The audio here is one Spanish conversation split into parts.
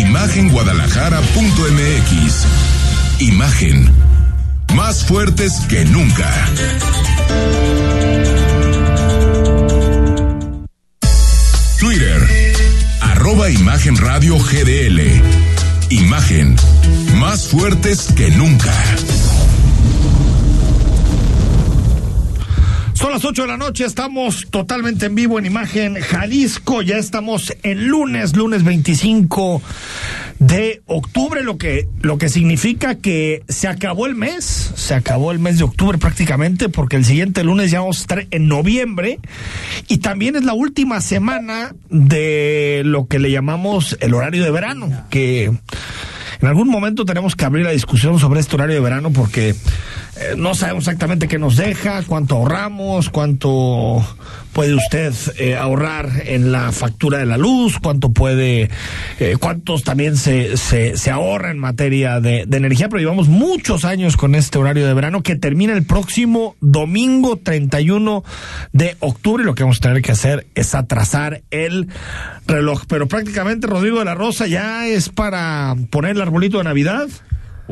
Imagenguadalajara.mx Imagen más fuertes que nunca. Twitter arroba Imagen Radio GDL Imagen más fuertes que nunca. Son las 8 de la noche, estamos totalmente en vivo en Imagen Jalisco, ya estamos el lunes, lunes 25 de octubre, lo que, lo que significa que se acabó el mes, se acabó el mes de octubre prácticamente, porque el siguiente lunes ya vamos en noviembre, y también es la última semana de lo que le llamamos el horario de verano, que en algún momento tenemos que abrir la discusión sobre este horario de verano porque eh, no sabemos exactamente qué nos deja, cuánto ahorramos, cuánto puede usted eh, ahorrar en la factura de la luz, cuánto puede, eh, cuántos también se, se, se ahorra en materia de, de, energía, pero llevamos muchos años con este horario de verano que termina el próximo domingo 31 de octubre. Lo que vamos a tener que hacer es atrasar el reloj, pero prácticamente Rodrigo de la Rosa ya es para poner el arbolito de Navidad.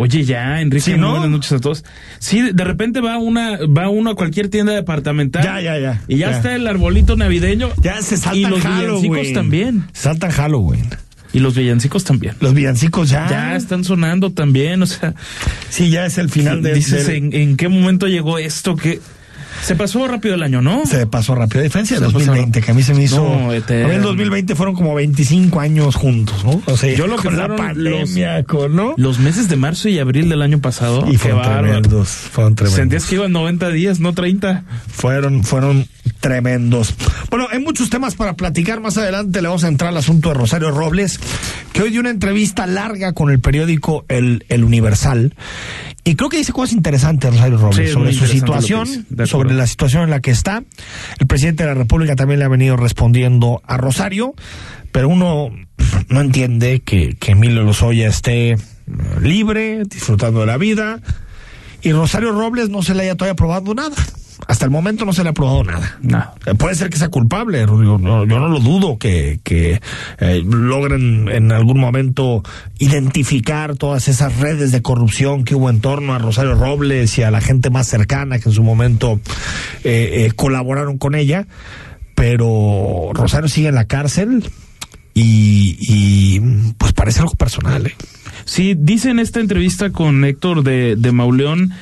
Oye, ya, Enrique, Sí, ¿no? buenas noches a todos. Sí, de repente va una, va uno a cualquier tienda departamental. Ya, ya, ya, Y ya, ya. está el arbolito navideño. Ya se saltan Y los Halloween. villancicos también. Saltan Halloween. Y los villancicos también. Los villancicos ya. Ya están sonando también, o sea. Sí, ya es el final de dices, del- ¿en, en qué momento llegó esto? que Se pasó rápido el año, ¿no? Se pasó rápido. A diferencia de Se pasó 2020, que a mí se me hizo. No, a eterno. mí en 2020 fueron como 25 años juntos, ¿no? O sea, Yo lo que con la pandemia, con, ¿no? Los meses de marzo y abril del año pasado. y fueron tremendos. Fueron tremendos. Sentías que iban 90 días, no 30. Fueron, fueron tremendos. Bueno, hay muchos temas para platicar. Más adelante le vamos a entrar al asunto de Rosario Robles, que hoy dio una entrevista larga con el periódico El, El Universal. Y creo que dice cosas interesantes Rosario Robles Sí, sobre su situación, acuerdo. La situación en la que está. El presidente de la República también le ha venido respondiendo a Rosario, pero uno no entiende que, que Emilio Lozoya esté eh, libre, disfrutando de la vida, y Rosario Robles no se le haya todavía probado nada. Hasta el momento no se le ha probado nada. No. Eh, Puede ser que sea culpable. No, yo no lo dudo que, que eh, logren en algún momento identificar todas esas redes de corrupción que hubo en torno a Rosario Robles y a la gente más cercana que en su momento eh, eh, colaboraron con ella. Pero Rosario sigue en la cárcel y, y pues parece algo personal. ¿eh? Sí, dice en esta entrevista con Héctor de, de Mauleón.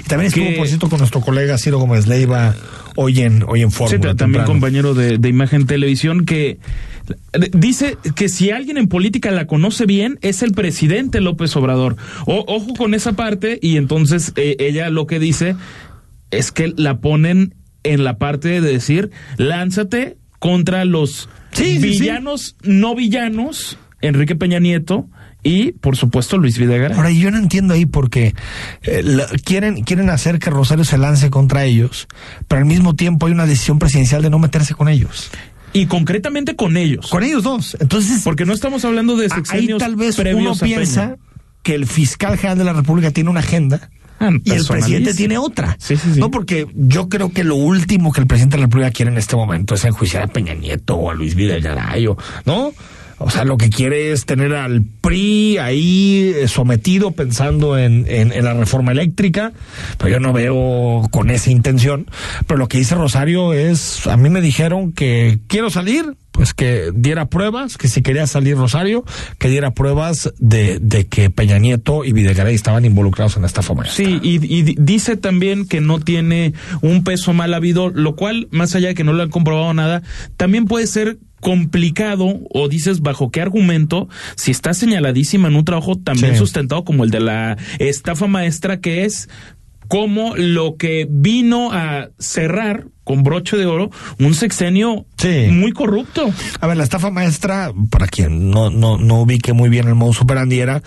Y también estuvo, Que- por cierto, con nuestro colega Ciro Gómez Leiva hoy en, hoy en Sí, también temprano. compañero de, de Imagen Televisión, que dice que si alguien en política la conoce bien, es el presidente López Obrador. O- ojo con esa parte, y entonces eh, ella lo que dice es que la ponen en la parte de decir, lánzate contra los Sí, sí, sí. villanos, no villanos, Enrique Peña Nieto y, por supuesto, Luis Videgaray. Ahora, yo no entiendo ahí porque eh, la- quieren, quieren hacer que Rosario se lance contra ellos, pero al mismo tiempo hay una decisión presidencial de no meterse con ellos. y concretamente con ellos. Con ellos dos. Entonces, Porque no estamos hablando de a- ahí sexenios tal vez uno piensa que el fiscal general de la República tiene una agenda. Ah, Y el presidente tiene otra. Sí, sí, sí. No, porque yo creo que lo último que el presidente de la República quiere en este momento es enjuiciar a Peña Nieto o a Luis Videgaray, o- ¿no? O sea, lo que quiere es tener al PRI ahí eh, sometido pensando en, en, la reforma eléctrica, pero yo no veo con esa intención. Pero lo que dice Rosario es, a mí me dijeron que quiero salir, pues que diera pruebas, que si quería salir Rosario, que diera pruebas de, que Peña Nieto y Videgaray estaban involucrados en esta forma. Sí, y, y di- dice también que no tiene un peso mal habido, lo cual, más allá de que no le han comprobado nada, también puede ser complicado o dices bajo qué argumento si está señaladísima en un trabajo también Sí. sustentado como el de la estafa maestra que es como lo que vino a cerrar con broche de oro un sexenio muy corrupto. A ver, la estafa maestra, para quien no, no, no ubique muy bien el modus operandi, era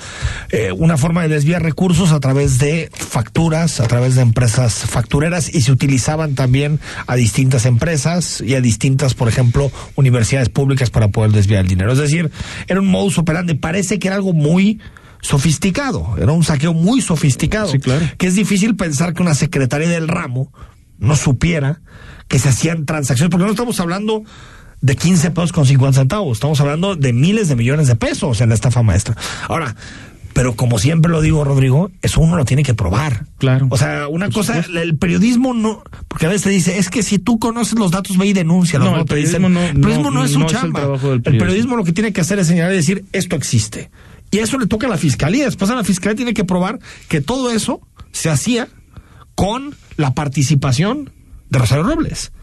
eh, una forma de desviar recursos a través de facturas, a través de empresas factureras y se utilizaban también a distintas empresas y a distintas, por ejemplo, universidades públicas para poder desviar el dinero. Es decir, era un modus operandi, parece que era algo muy sofisticado, era un saqueo muy sofisticado, sí, claro. que es difícil pensar que una secretaria del ramo no supiera que se hacían transacciones, porque no estamos hablando de 15 pesos con 50 centavos, estamos hablando de miles de millones de pesos en la estafa maestra. Ahora, pero como siempre lo digo, Rodrigo, eso uno lo tiene que probar. Claro. O sea, una cosa, el periodismo no, porque a veces te dice, es que si tú conoces los datos, ve y denuncia. No, el periodismo, no, el periodismo no, no es su no es el chamba. el periodismo lo que tiene que hacer es señalar y decir, esto existe. Y eso le toca a la fiscalía. Después a la fiscalía tiene que probar que todo eso se hacía con la participación de Rosario Robles.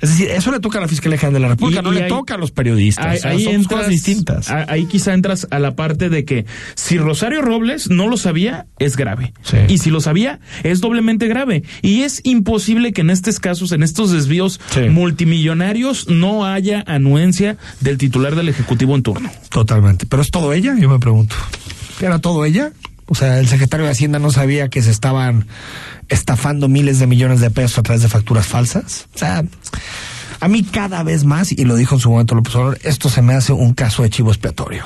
Es decir, eso le toca a la Fiscalía General de la República, Y- no y le ahí- toca a los periodistas. Ahí, O sea, ahí son entras- cosas distintas. Ahí quizá entras a la parte de que si Rosario Robles no lo sabía, es grave. Sí. Y si lo sabía, es doblemente grave. Y es imposible que en estos casos, en estos desvíos Sí. multimillonarios, no haya anuencia del titular del Ejecutivo en turno. Totalmente. ¿Pero es todo ella? Yo me pregunto. ¿Era todo ella? O sea, el secretario de Hacienda no sabía que se estaban estafando miles de millones de pesos a través de facturas falsas. O sea, a mí cada vez más, y lo dijo en su momento López Obrador, esto se me hace un caso de chivo expiatorio.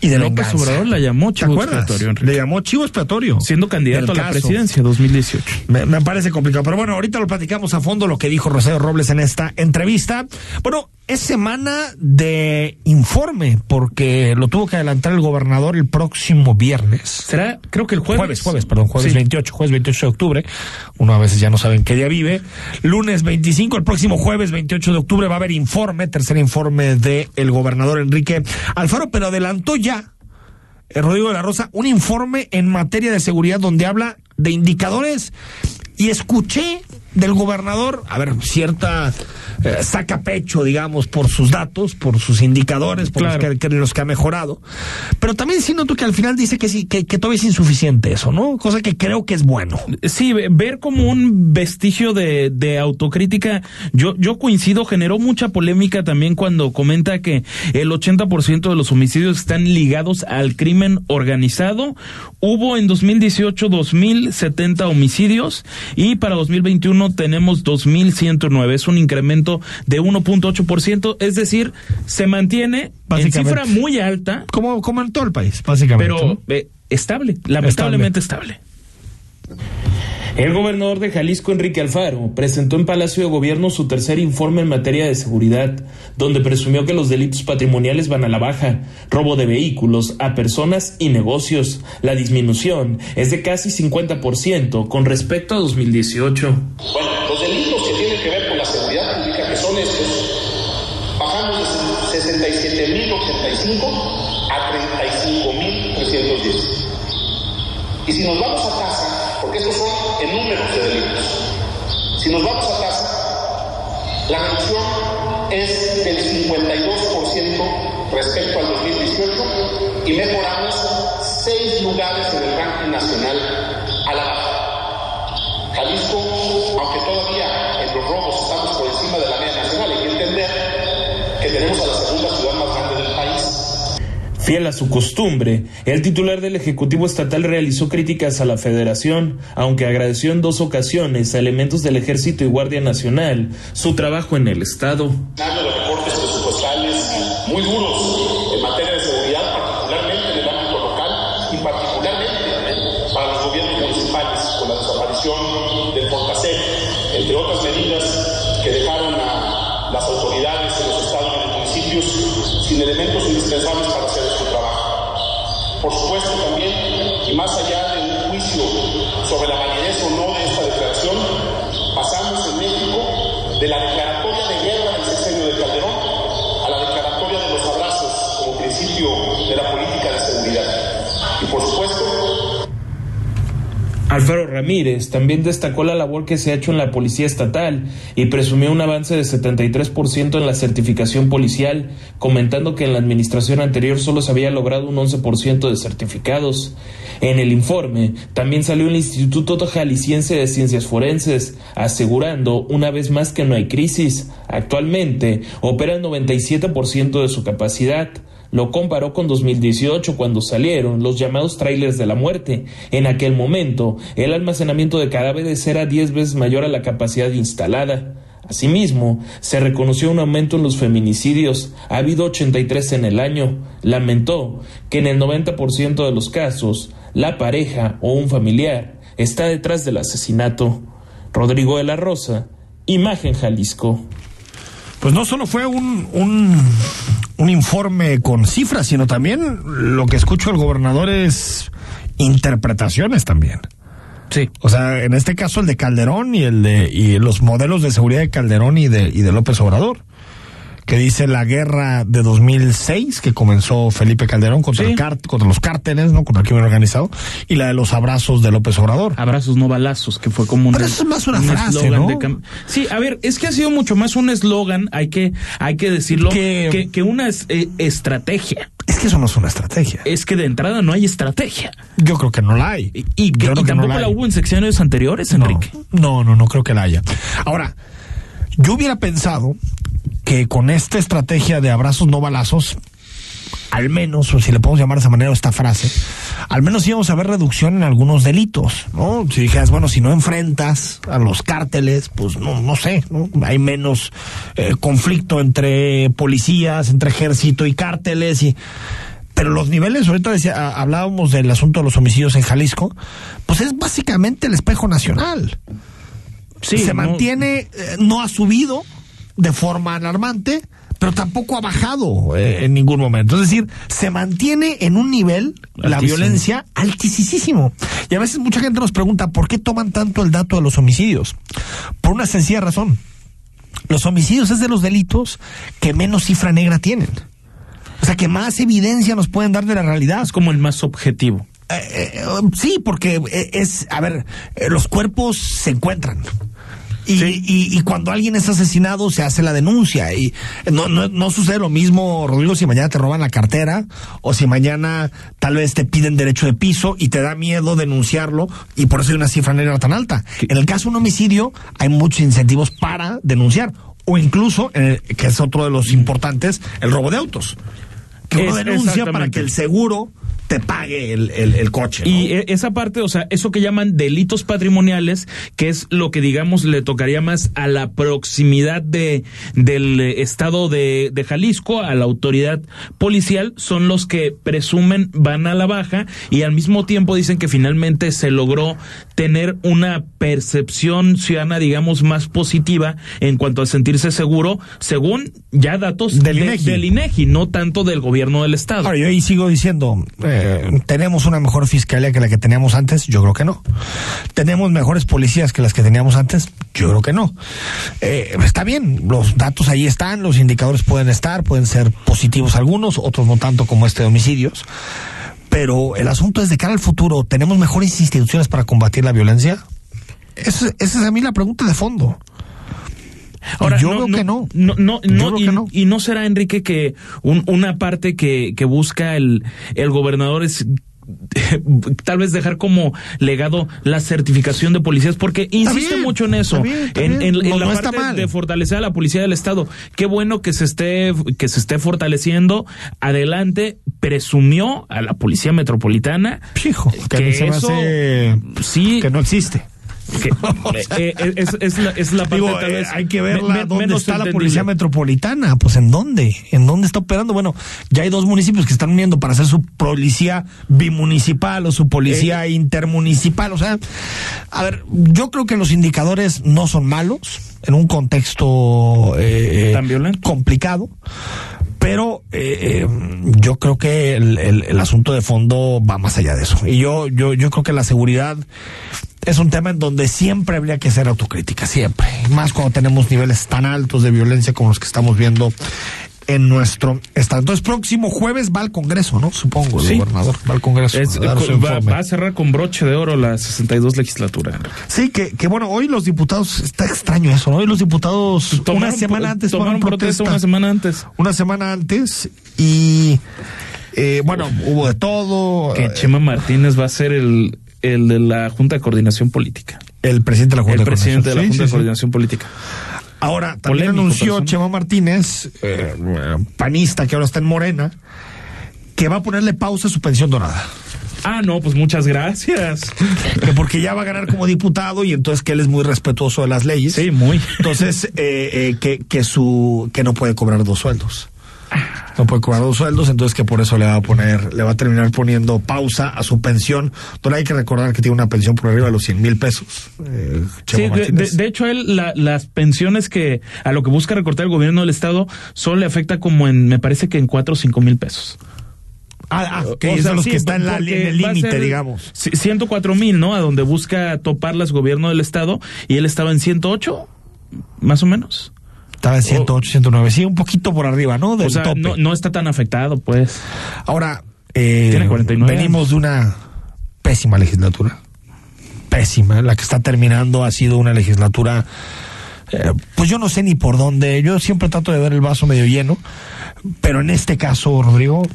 Y de López venganza. Obrador la llamó ¿Te chivo expiatorio, Enrique. Le llamó chivo expiatorio. Siendo candidato a la presidencia 2018. Me, me parece complicado. Pero bueno, ahorita lo platicamos a fondo lo que dijo Rosario Robles en esta entrevista. Bueno, es semana de informe, porque lo tuvo que adelantar el gobernador el próximo viernes. Será, creo que el jueves. Jueves, jueves, perdón, jueves Sí. 28, jueves 28 de octubre. Uno a veces ya no sabe en qué día vive. Lunes 25, el próximo jueves 28 de octubre va a haber informe, tercer informe de el gobernador Enrique Alfaro, pero adelantó ya eh, Rodrigo de la Rosa, un informe en materia de seguridad donde habla de indicadores y escuché del gobernador, a ver, cierta eh, saca pecho, digamos, por sus datos, por sus indicadores, por Claro. los, que, que- los que ha mejorado. Pero también sí noto que al final dice que sí, que, que todavía es insuficiente eso, ¿no? Cosa que creo que es bueno. Sí, ve- ver como un vestigio de, de autocrítica, yo, yo coincido, generó mucha polémica también cuando comenta que el 80% de los homicidios están ligados al crimen organizado. Hubo en 2018 2.070 homicidios y para 2021 tenemos 2.109. Es un incremento de 1.8%, es decir, se mantiene en cifra muy alta, Como, como en todo el país, básicamente. pero eh, estable, lamentablemente estable. El gobernador de Jalisco, Enrique Alfaro, presentó en Palacio de Gobierno su tercer informe en materia de seguridad, donde presumió que los delitos patrimoniales van a la baja, robo de vehículos a personas y negocios. La disminución es de casi 50% con respecto a 2018. Bueno, los delitos que tienen que ver con la seguridad pública, que son estos, bajamos de 67.085 a 35.310. Y si nos vamos a casa, porque estos son en números de delitos, si nos vamos a casa, la reducción es del 52% respecto al 2018 y mejoramos seis lugares en el ranking nacional a la baja. Jalisco, aunque todavía en los robos estamos por encima de la media nacional, hay que entender que tenemos a la segunda ciudad más grande del país. Fiel a su costumbre, el titular del Ejecutivo Estatal realizó críticas a la Federación, aunque agradeció en dos ocasiones a elementos del Ejército y Guardia Nacional su trabajo en el Estado en materia de seguridad, particularmente en el ámbito local y particularmente para los gobiernos municipales, con la desaparición del Fortasec, entre otras medidas que dejaron a las autoridades en los estados y en los municipios sin elementos indispensables para hacer su trabajo. Por supuesto también, y más allá de un juicio sobre la validez o no de esta declaración, pasamos en México de la declaratoria de guerra del sexenio de Calderón a la declaratoria de los abrazos como principio de la política de seguridad. Y por supuesto, Alfaro Ramírez también destacó la labor que se ha hecho en la Policía Estatal y presumió un avance de 73% en la certificación policial, comentando que en la administración anterior solo se había logrado un 11% de certificados. En el informe también salió el Instituto Jalisciense de Ciencias Forenses, asegurando una vez más que no hay crisis. Actualmente opera el 97% de su capacidad. Lo comparó con 2018 cuando salieron los llamados trailers de la muerte. En aquel momento, el almacenamiento de cadáveres era 10 veces mayor a la capacidad instalada. Asimismo, se reconoció un aumento en los feminicidios. Ha habido 83 en el año. Lamentó que en el 90% de los casos, la pareja o un familiar está detrás del asesinato. Rodrigo de la Rosa, Imagen Jalisco. Pues no solo fue un, un, un informe con cifras, sino también lo que escucho el gobernador es interpretaciones también. Sí. O sea, en este caso el de Calderón y el de y los modelos de seguridad de Calderón y de, y de López Obrador que dice la guerra de 2006 que comenzó Felipe Calderón contra, Sí. el contra los cárteles, ¿no? Contra el crimen organizado y la de los abrazos de López Obrador. Abrazos no balazos, que fue como un, Pero eso es más una un frase, ¿no? de Sí, a ver, es que ha sido mucho más un eslogan, hay que, hay que decirlo, Que- que, que una es- eh, estrategia. Es que eso no es una estrategia. Es que de entrada no hay estrategia. Yo creo que no la hay. Y, y que- Yo creo y que no tampoco la hubo en secciones anteriores, No, Enrique. No, no, no creo que la haya. Ahora, yo hubiera pensado que con esta estrategia de abrazos no balazos, al menos, o si le podemos llamar de esa manera esta frase, al menos íbamos a ver reducción en algunos delitos, ¿no? Si dijeras, bueno, si no enfrentas a los cárteles, pues no, no sé, ¿no? Hay menos eh, conflicto entre policías, entre ejército y cárteles y pero los niveles, ahorita decía, hablábamos del asunto de los homicidios en Jalisco, pues es básicamente el espejo nacional. Sí, se no- mantiene, eh, no ha subido de forma alarmante, pero tampoco ha bajado eh, en ningún momento. Es decir, se mantiene en un nivel, la violencia, altísimo. Y a veces mucha gente nos pregunta, ¿por qué toman tanto el dato de los homicidios? Por una sencilla razón. Los homicidios es de los delitos que menos cifra negra tienen. O sea, que más evidencia nos pueden dar de la realidad. Es como el más objetivo. Eh, eh, sí, porque es, a ver, los cuerpos se encuentran. Y, y, y cuando alguien es asesinado se hace la denuncia. Y no, no, no sucede lo mismo, Rodrigo, si mañana te roban la cartera o si mañana tal vez te piden derecho de piso y te da miedo denunciarlo y por eso hay una cifra negra tan alta. En el caso de un homicidio hay muchos incentivos para denunciar. O incluso, eh, que es otro de los importantes, el robo de autos. Que uno Es- denuncia para que el seguro te pague el, el, el coche. ¿no? Y e- esa parte, o sea, eso que llaman delitos patrimoniales, que es lo que digamos le tocaría más a la proximidad de del eh, estado de, de Jalisco, a la autoridad policial, son los que presumen van a la baja y al mismo tiempo dicen que finalmente se logró tener una percepción ciudadana, digamos, más positiva en cuanto a sentirse seguro, según ya datos Del de- INEGI. del INEGI, no tanto del gobierno del estado. Ahora, yo ahí sigo diciendo, eh, ¿tenemos una mejor fiscalía que la que teníamos antes? Yo creo que no. ¿Tenemos mejores policías que las que teníamos antes? Yo creo que no. Eh, está bien, los datos ahí están, los indicadores pueden estar, pueden ser positivos algunos, otros no tanto como este de homicidios. Pero el asunto es de cara al futuro, ¿tenemos mejores instituciones para combatir la violencia? Esa es a mí la pregunta de fondo. Ahora, yo veo que no. No, no, Yo no, creo y, que no. y no será, Enrique, que un- una parte que, que busca el, el gobernador es tal vez dejar como legado la certificación de policías, porque insiste bien, mucho en eso, está bien, está en, bien. en- en No- la no parte de fortalecer a la policía del Estado. Qué bueno que se esté, que se esté fortaleciendo. Adelante, presumió a la policía metropolitana. Que, eso, hace sí, que no existe. Que- eh, eh, es, es la, es la parte Digo, tal eh, vez hay que verla me- dónde está la policía metropolitana. Pues en dónde, en dónde está operando. Bueno, ya hay dos municipios que están uniendo para hacer su policía bimunicipal o su policía intermunicipal. O sea, a ver, yo creo que los indicadores no son malos en un contexto eh, Tan violento. complicado. Pero eh, eh, yo creo que el, el- el asunto de fondo va más allá de eso. Y yo, yo, yo creo que la seguridad es un tema en donde siempre habría que ser autocrítica, siempre. Más cuando tenemos niveles tan altos de violencia como los que estamos viendo en nuestro estado. Entonces, próximo jueves va al Congreso, ¿no? Supongo, el Sí. gobernador va al Congreso. Es- a va, a cerrar con broche de oro la 62 legislatura. Sí, que, que bueno, hoy los diputados, está extraño eso, ¿no? Hoy los diputados una semana antes tomaron tomaron protesta protesta. una semana antes. Una semana antes y, eh, bueno, hubo de todo. Que Eh, Chema Martínez va a ser el, el de la Junta de Coordinación Política. el presidente de la Junta El de presidente de la Coordinación. Junta Sí, de sí, sí. Coordinación Política. Ahora, también Polémico anunció persona. Chema Martínez, eh, panista que ahora está en Morena, que va a ponerle pausa a su pensión dorada. Ah, no, pues muchas gracias. Que porque ya va a ganar como diputado y entonces que él es muy respetuoso de las leyes. Sí, muy. Entonces, eh, eh, que, que su que no puede cobrar dos sueldos. No puede cobrar dos sueldos, entonces que por eso le va a poner, le va a terminar poniendo pausa a su pensión. Donde hay que recordar que tiene una pensión por arriba de los 100 mil pesos. eh, Sí, de, de- de hecho, él, la- las pensiones que a lo que busca recortar el gobierno del Estado solo le afecta como en, me parece que en cuatro o cinco mil pesos. ah, ah, que O sea, los sí, que están en, el límite, digamos. ci- 104 mil, ¿no? A donde busca toparlas gobierno del Estado y él estaba en 108, más o menos. Estaba en 108, 109, sí, un poquito por arriba, ¿no? Del o sea, tope. no, no está tan afectado, pues. Ahora, eh, Tiene 49 venimos de una pésima legislatura. Pésima. La que está terminando ha sido una legislatura, eh, pues yo no sé ni por dónde. Yo siempre trato de ver el vaso medio lleno, pero en este caso, Rodrigo,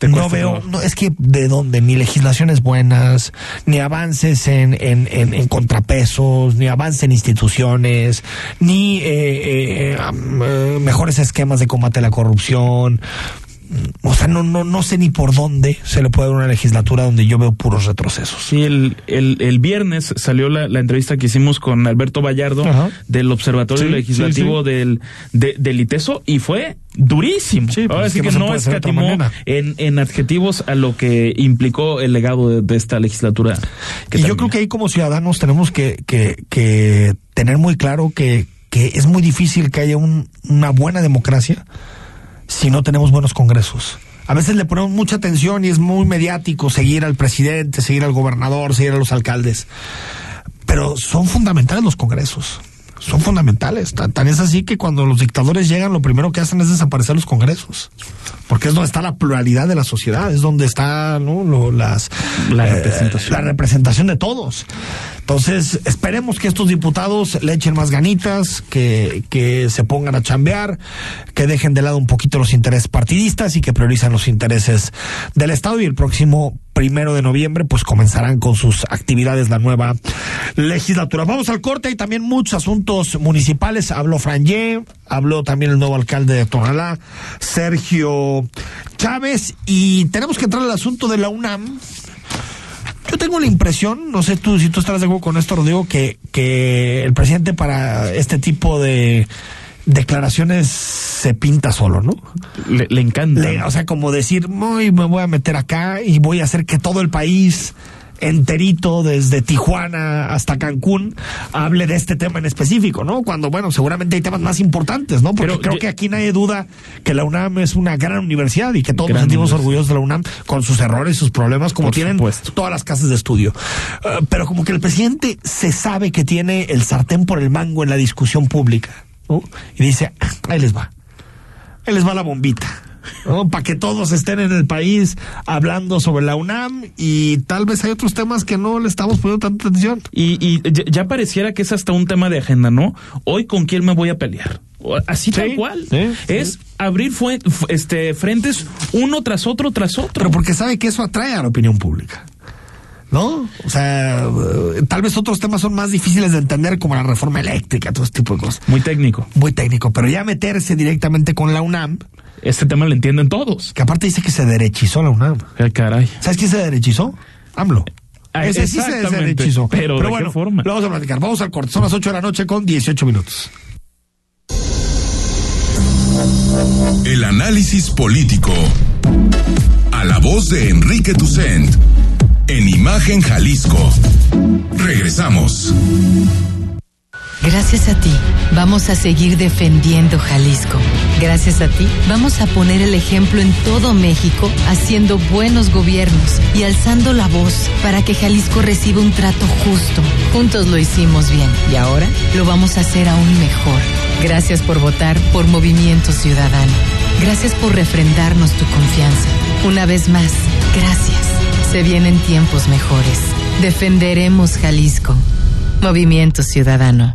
no veo, no, es que de dónde, ni legislaciones buenas, ni avances en, en, en, en contrapesos, ni avance en instituciones, ni eh, eh, am, eh, mejores esquemas de combate a la corrupción. O sea, no, no, no sé ni por dónde se le puede dar una legislatura donde yo veo puros retrocesos. Sí, el, el, el viernes salió la, la entrevista que hicimos con Alberto Vallardo Ajá. del Observatorio Sí, Legislativo sí, sí. Del, de- del ITESO y fue durísimo. Sí, Ahora es que que, no escatimó en, en adjetivos a lo que implicó el legado de, de esta legislatura. y yo creo que ahí como ciudadanos tenemos que, que, que tener muy claro que, que es muy difícil que haya un- una buena democracia si no tenemos buenos congresos. A veces le ponemos mucha atención y es muy mediático seguir al presidente, seguir al gobernador, seguir a los alcaldes. Pero son fundamentales los congresos. Son fundamentales. Tan, tan es así que cuando los dictadores llegan, lo primero que hacen es desaparecer los congresos. Porque es donde está la pluralidad de la sociedad, es donde está ¿no? Lo- las, La eh, representación. la representación de todos. Entonces, esperemos que estos diputados le echen más ganitas, que, que se pongan a chambear, que dejen de lado un poquito los intereses partidistas y que prioricen los intereses del Estado. Y el próximo primero de noviembre, pues comenzarán con sus actividades la nueva legislatura. Vamos al corte y también muchos asuntos municipales. Habló Frangé, habló también el nuevo alcalde de Tonalá, Sergio Chávez, y tenemos que entrar al asunto de la UNAM. Yo tengo la impresión, no sé tú si tú estás de acuerdo con esto, Rodrigo, que, que el presidente para este tipo de declaraciones se pinta solo, ¿no? le, le encanta. Le- o sea, como decir, muy, me voy a meter acá y voy a hacer que todo el país enterito, desde Tijuana hasta Cancún, hable de este tema en específico, ¿no? Cuando, bueno, seguramente hay temas más importantes, ¿no? Porque Pero creo yo- que aquí nadie duda que la UNAM es una gran universidad y que todos nos sentimos orgullosos de la UNAM con sus errores y sus problemas, como Por tienen supuesto. todas las casas de estudio. Eh, pero como que el presidente se sabe que tiene el sartén por el mango en la discusión pública, ¿no? Y dice, "Ah, ahí les va. Ahí les va la bombita. ¿No? Para que todos estén en el país hablando sobre la UNAM y tal vez hay otros temas que no le estamos poniendo tanta atención. Y, y ya, pareciera que es hasta un tema de agenda, ¿no? Hoy con quién me voy a pelear. Así Sí, tal cual. sí, es abrir fue- este, frentes uno tras otro tras otro. Pero porque sabe que eso atrae a la opinión pública. ¿No? O sea, eh, tal vez otros temas son más difíciles de entender como la reforma eléctrica, todo este tipo de cosas. Muy técnico. Muy técnico, pero ya meterse directamente con la UNAM, Este tema lo entienden todos. que aparte dice que se derechizó la UNAM. Ay, caray. ¿Sabes quién se derechizó? AMLO. Ah, Ese sí se exactamente. derechizó. Pero, ¿de qué bueno, forma? lo vamos a platicar. Vamos al corte. Son las 8 de la noche con 18 minutos. El análisis político. A la voz de Enrique Tucent. En Imagen Jalisco. Regresamos. Gracias a ti, vamos a seguir defendiendo Jalisco. Gracias a ti, vamos a poner el ejemplo en todo México, haciendo buenos gobiernos y alzando la voz para que Jalisco reciba un trato justo. Juntos lo hicimos bien y ahora lo vamos a hacer aún mejor. Gracias por votar por Movimiento Ciudadano. Gracias por refrendarnos tu confianza. Una vez más, gracias. Se vienen tiempos mejores. Defenderemos Jalisco. Movimiento Ciudadano.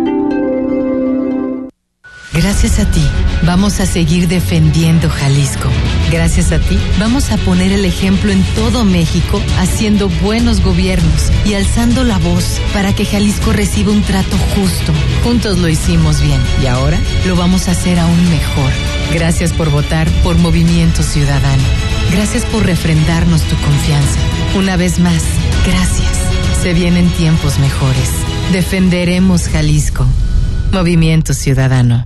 Gracias a ti, vamos a seguir defendiendo Jalisco. Gracias a ti, vamos a poner el ejemplo en todo México, haciendo buenos gobiernos y alzando la voz para que Jalisco reciba un trato justo. Juntos lo hicimos bien y ahora lo vamos a hacer aún mejor. Gracias por votar por Movimiento Ciudadano. Gracias por refrendarnos tu confianza. Una vez más, gracias. Se vienen tiempos mejores. Defenderemos Jalisco. Movimiento Ciudadano.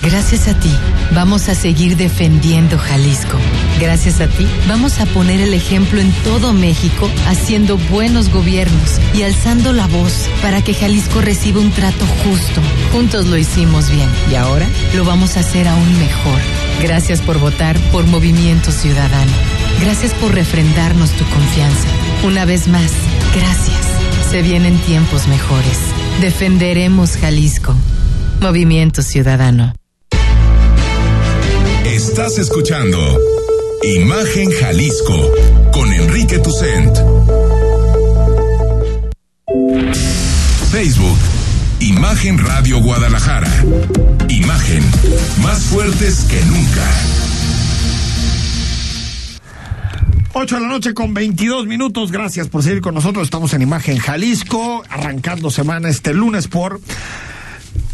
Gracias a ti, vamos a seguir defendiendo Jalisco. Gracias a ti, vamos a poner el ejemplo en todo México, haciendo buenos gobiernos y alzando la voz para que Jalisco reciba un trato justo. Juntos lo hicimos bien y ahora lo vamos a hacer aún mejor. Gracias por votar por Movimiento Ciudadano. Gracias por refrendarnos tu confianza. Una vez más, gracias. Se vienen tiempos mejores. Defenderemos Jalisco. Movimiento Ciudadano. Estás escuchando Imagen Jalisco con Enrique Tucent. Facebook, Imagen Radio Guadalajara. Imagen, más fuertes que nunca. 8 de la noche con 22 minutos. Gracias por seguir con nosotros. Estamos en Imagen Jalisco, arrancando semana este lunes por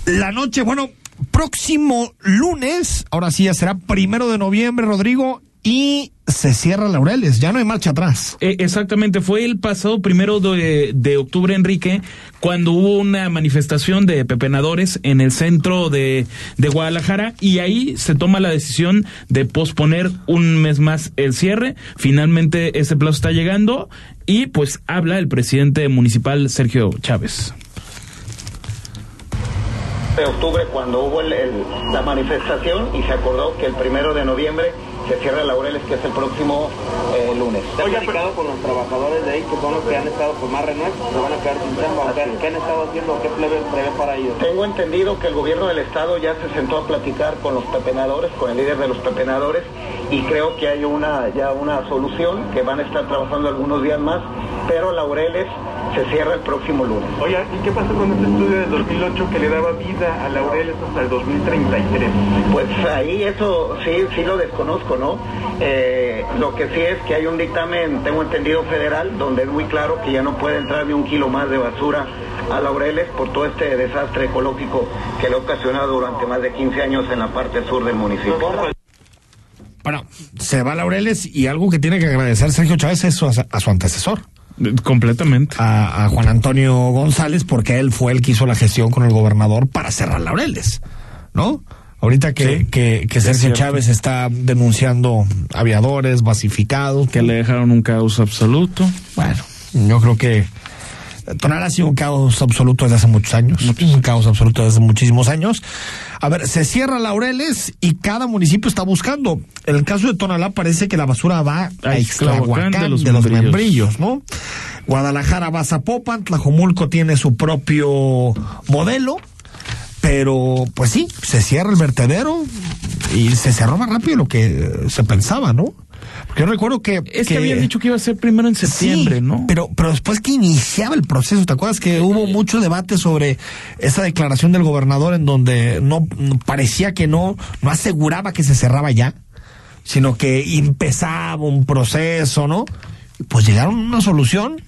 la noche. Bueno, próximo lunes, ahora sí ya será primero de noviembre, Rodrigo, y se cierra Laureles. Ya no hay marcha atrás. Eh, exactamente, fue el pasado primero de, de octubre, Enrique, cuando hubo una manifestación de pepenadores en el centro de, de Guadalajara y ahí se toma la decisión de posponer un mes más el cierre. Finalmente ese plazo está llegando y pues habla el presidente municipal Sergio Chávez. De octubre cuando hubo el- la manifestación y se acordó que el primero de noviembre se cierra Laureles, que es el próximo eh, lunes. ¿Se ha platicado con los trabajadores de ahí, que son los que han estado por más renuevos, se van a quedar sin chamba? ¿Qué, qué han estado haciendo? ¿Qué plebe prevé para ellos? Tengo entendido que el gobierno del estado ya se sentó a platicar con los pepenadores, con el líder de los pepenadores, y creo que hay una ya una solución que van a estar trabajando algunos días más, pero Laureles se cierra el próximo lunes. Oye, ¿y qué pasó con este estudio de 2008 que le daba vida a Laureles hasta el 2033? Pues ahí eso sí, sí lo desconozco, ¿no? Eh, lo que sí es que hay un dictamen, tengo entendido, federal, donde es muy claro que ya no puede entrar ni un kilo más de basura a Laureles por todo este desastre ecológico que le ha ocasionado durante más de 15 años en la parte sur del municipio. Bueno, se va Laureles y algo que tiene que agradecer Sergio Chávez es su- a su antecesor. Completamente. A, a Juan Antonio González, porque él fue el que hizo la gestión con el gobernador para cerrar Laureles, ¿no? Ahorita que, Sí, que, que Sergio. Chávez está denunciando aviadores, basificados. Que le dejaron un caos absoluto. Bueno, yo creo que Tonalá ha sido un caos absoluto desde hace muchos años. Un caos absoluto desde hace muchísimos años. A ver, se cierra Laureles y cada municipio está buscando. En el caso de Tonalá parece que la basura va a Ixtlahuacán de de los, los membrillos, ¿no? Guadalajara va a Zapopan, Tlajomulco tiene su propio modelo. Pero, pues sí, se cierra el vertedero y se cerró más rápido de lo que se pensaba, ¿no? Porque yo recuerdo que... Es que, habían dicho que iba a ser primero en septiembre, Sí, ¿no? Pero, pero después que iniciaba el proceso, ¿te acuerdas que hubo mucho debate sobre esa declaración del gobernador en donde no no- parecía que no, no aseguraba que se cerraba ya, sino que empezaba un proceso, ¿no? Pues llegaron a una solución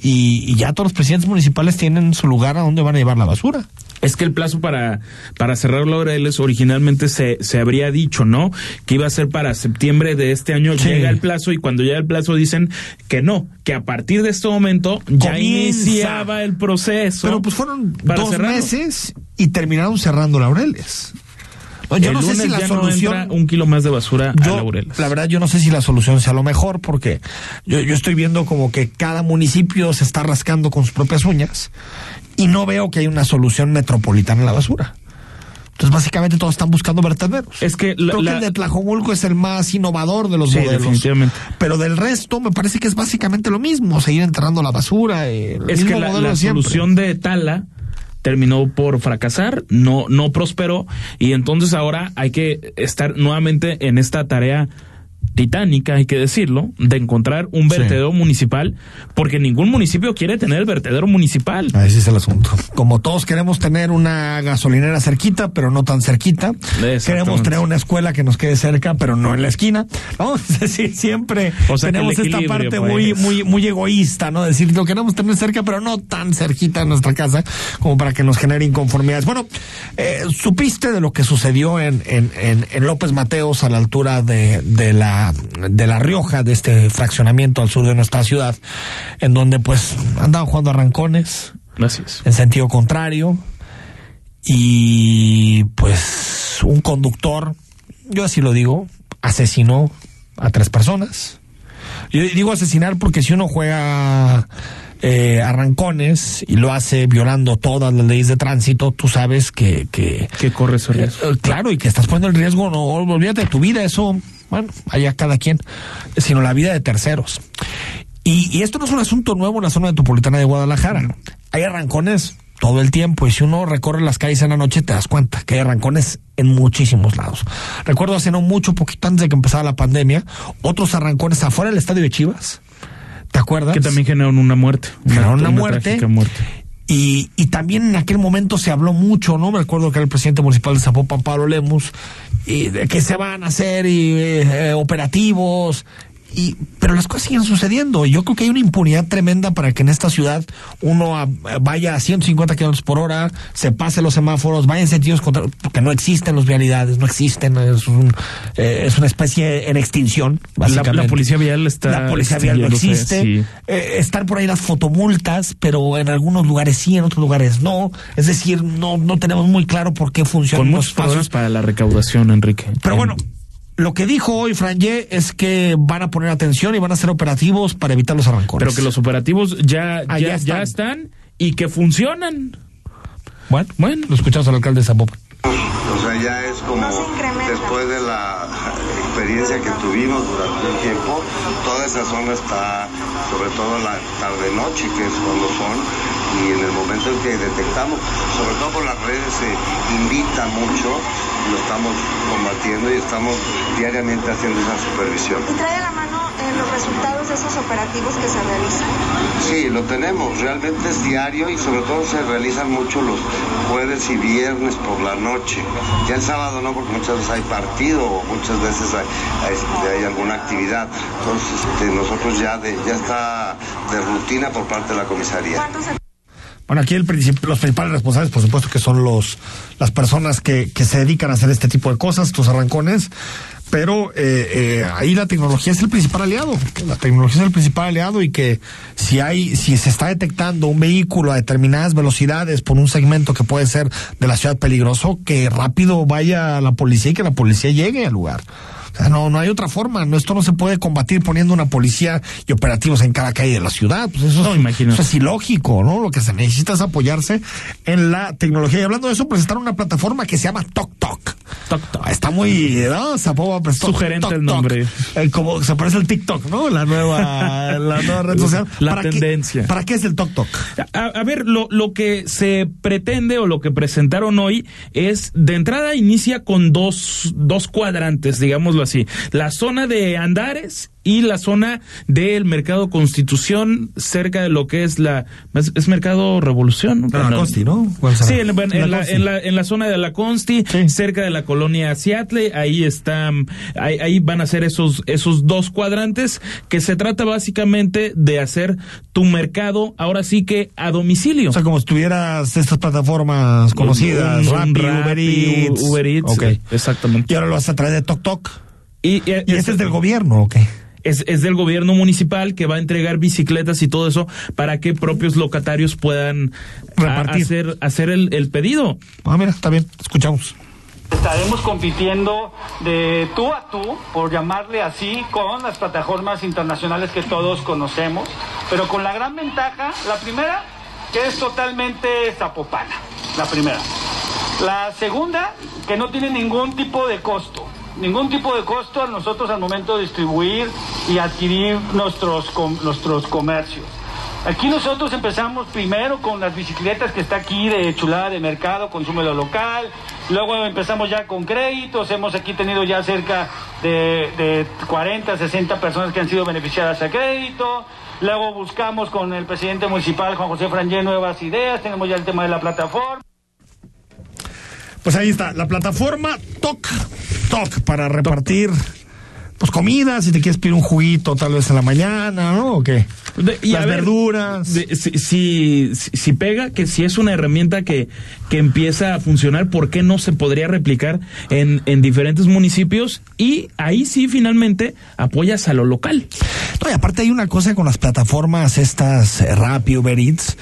y, y ya todos los presidentes municipales tienen su lugar a donde van a llevar la basura. Es que el plazo para, para cerrar Laureles originalmente se, se habría dicho, ¿no? Que iba a ser para septiembre de este año. Sí. Llega el plazo y cuando llega el plazo dicen que no, que a partir de este momento ya Comienza. iniciaba el proceso. Pero pues fueron para dos cerrarlo. meses y terminaron cerrando Laureles. No, yo el no sé si la ya solución... no entra un kilo más de basura Yo, a Laureles. la verdad, yo no sé si la solución sea lo mejor, porque yo, yo estoy viendo como que cada municipio se está rascando con sus propias uñas y no veo que hay una solución metropolitana en la basura. Entonces, básicamente todos están buscando vertederos. Es que la- Creo la- que el de Tlajomulco es el más innovador de los Sí, modelos. definitivamente. Pero del resto, me parece que es básicamente lo mismo, seguir enterrando la basura. eh, el es mismo que la, de solución de Tala terminó por fracasar, no, no prosperó, y entonces ahora hay que estar nuevamente en esta tarea titánica, hay que decirlo, de encontrar un Sí. vertedero municipal, porque ningún municipio quiere tener el vertedero municipal. Ahí sí es el asunto. Como todos queremos tener una gasolinera cerquita, pero no tan cerquita. Queremos tener una escuela que nos quede cerca, pero no en la esquina. ¿no? Es decir, siempre O sea, que tenemos esta parte pues. muy, muy, muy egoísta, ¿no? Decir, lo queremos tener cerca, pero no tan cerquita de nuestra casa, como para que nos genere inconformidades. Bueno, eh, supiste de lo que sucedió en, en, en, en López Mateos a la altura de, de la de la Rioja, de este fraccionamiento al sur de nuestra ciudad, en donde pues andaban jugando arrancones, Gracias. en sentido contrario y pues un conductor, yo así lo digo, asesinó a tres personas. Yo digo asesinar porque si uno juega eh, arrancones y lo hace violando todas las leyes de tránsito, tú sabes que... que Que corre ese riesgo. eh, claro, y que estás poniendo en riesgo, no olvídate de tu vida, eso, bueno, allá cada quien, sino la vida de terceros. Y, y esto no es un asunto nuevo en la zona metropolitana de Guadalajara. Hay arrancones todo el tiempo y si uno recorre las calles en la noche te das cuenta que hay arrancones en muchísimos lados. Recuerdo hace no mucho, poquito antes de que empezara la pandemia, otros arrancones afuera del estadio de Chivas. ¿Te acuerdas? Que también generaron una muerte. Generaron una muerte. trágica muerte. Y, y también en aquel momento se habló mucho, ¿no? Me acuerdo que era el presidente municipal de Zapopan, Pablo Lemus, y de que se van a hacer y, eh, operativos. Y, pero las cosas siguen sucediendo. Yo creo que hay una impunidad tremenda para que en esta ciudad uno a- vaya a 150 kilómetros por hora, se pase los semáforos, vaya en sentidos contrarios, porque no existen las vialidades, no existen, es, un, eh, es una especie en extinción. Básicamente. la policía vial está. La policía vial no existe. sí. Eh, están por ahí las fotomultas, pero en algunos lugares sí, en otros lugares no. Es decir, no, no tenemos muy claro por qué funcionan Con los muchos pasos. para la recaudación, Enrique. Pero En- bueno, lo que dijo hoy Franje es que van a poner atención y van a hacer operativos para evitar los arrancones. Pero que los operativos ya, Ah, ya, ya ya están. están y que funcionan. Bueno, Bueno. lo escuchamos al alcalde de Zapopan. O sea, ya es como después de la experiencia que tuvimos durante un tiempo, toda esa zona está, sobre todo la tarde-noche, que es cuando son, y en el momento en que detectamos, sobre todo por las redes, se invita mucho, lo estamos combatiendo y estamos diariamente haciendo esa supervisión. ¿Y trae a la mano eh, los resultados de esos operativos que se realizan? Sí, lo tenemos, realmente es diario y sobre todo se realizan mucho los jueves y viernes por la noche. Ya el sábado no, porque muchas veces hay partido o muchas veces hay, hay- hay alguna actividad. Entonces este, nosotros ya, de, ya está de rutina por parte de la comisaría. ¿Cuántos se Bueno, aquí el princip- los principales responsables, por supuesto, que son los las personas que, que se dedican a hacer este tipo de cosas, estos arrancones. Pero eh, eh, ahí la tecnología es el principal aliado. La tecnología es el principal aliado y que si hay, si se está detectando un vehículo a determinadas velocidades por un segmento que puede ser de la ciudad peligroso, que rápido vaya la policía y que la policía llegue al lugar. O sea, no, no hay otra forma. No, esto no se puede combatir poniendo una policía y operativos en cada calle de la ciudad. Pues eso, es, eso es ilógico, ¿no? Lo que se necesita es apoyarse en la tecnología. Y hablando de eso, presentaron una plataforma que se llama TokTok. TokTok. Está muy, ¿no? Sugerente el nombre. Eh, como se parece el TikTok, ¿no? La nueva, la nueva red social. La ¿Para tendencia. Qué, ¿Para qué es el TokTok? A, a, ver, lo, lo que se pretende o lo que presentaron hoy es, de entrada, inicia con dos, dos cuadrantes, digámoslo así. La zona de Andares y la zona del Mercado Constitución, cerca de lo que es la. Es, es Mercado Revolución. ¿no? La Consti, ¿no? Sí, en, en, en, la, en, la, en, la, zona de la Consti, sí. cerca de la colonia Seattle. Ahí están. Ahí, ahí, van a ser esos, esos dos cuadrantes que se trata básicamente de hacer tu mercado, ahora sí que a domicilio. O sea, como si tuvieras estas plataformas conocidas, Rappi, Uber Eats. Uber Eats. Okay. Exactamente. Y ahora lo vas a traer de TokTok. Y, y, ¿Y este es del gobierno o qué? es, es, del gobierno municipal que va a entregar bicicletas y todo eso para que propios locatarios puedan a, hacer, hacer el, el, pedido. Ah, mira, está bien, escuchamos. Estaremos compitiendo de tú a tú, por llamarle así, con las plataformas internacionales que todos conocemos, pero con la gran ventaja, la primera, que es totalmente zapopana, la primera. La segunda, que no tiene ningún tipo de costo ningún tipo de costo a nosotros al momento de distribuir y adquirir nuestros, nuestros comercios. Aquí nosotros empezamos primero con las bicicletas que está aquí de chulada de mercado, consumo local, luego empezamos ya con créditos, hemos aquí tenido ya cerca de, de 40, 60 personas que han sido beneficiadas a crédito, luego buscamos con el presidente municipal Juan José Frangé nuevas ideas, tenemos ya el tema de la plataforma. Pues ahí está, la plataforma TOC, TOC para repartir pues comida, si te quieres pedir un juguito tal vez en la mañana, ¿no? ¿O qué? De, y Las ver, verduras. de- si, si, si pega, que si es una herramienta que, que empieza a funcionar, ¿por qué no se podría replicar en, en diferentes municipios? Y ahí sí, finalmente, apoyas a lo local. No, y aparte hay una cosa con las plataformas estas, eh, Rappi, Uber Eats,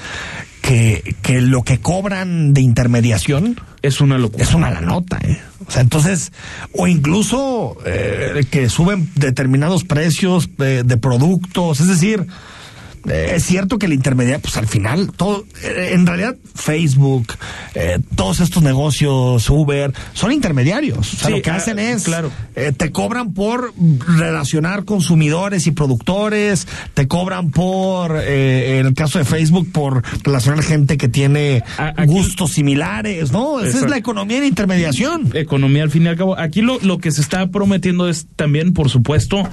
que, que lo que cobran de intermediación es una locura. Es una la nota, ¿eh? O sea, entonces, o incluso eh, que suben determinados precios de, de productos, es decir, eh, es cierto que el intermediario, pues al final, todo, eh, en realidad Facebook, eh, todos estos negocios, Uber, son intermediarios. O sea, Sí, lo que ah, hacen es, claro. te cobran por relacionar consumidores y productores, te cobran por, eh, en el caso de Facebook, por relacionar gente que tiene gustos similares, ¿no? Esa es la economía de intermediación. Economía al fin y al cabo. Aquí lo, lo que se está prometiendo es también, por supuesto,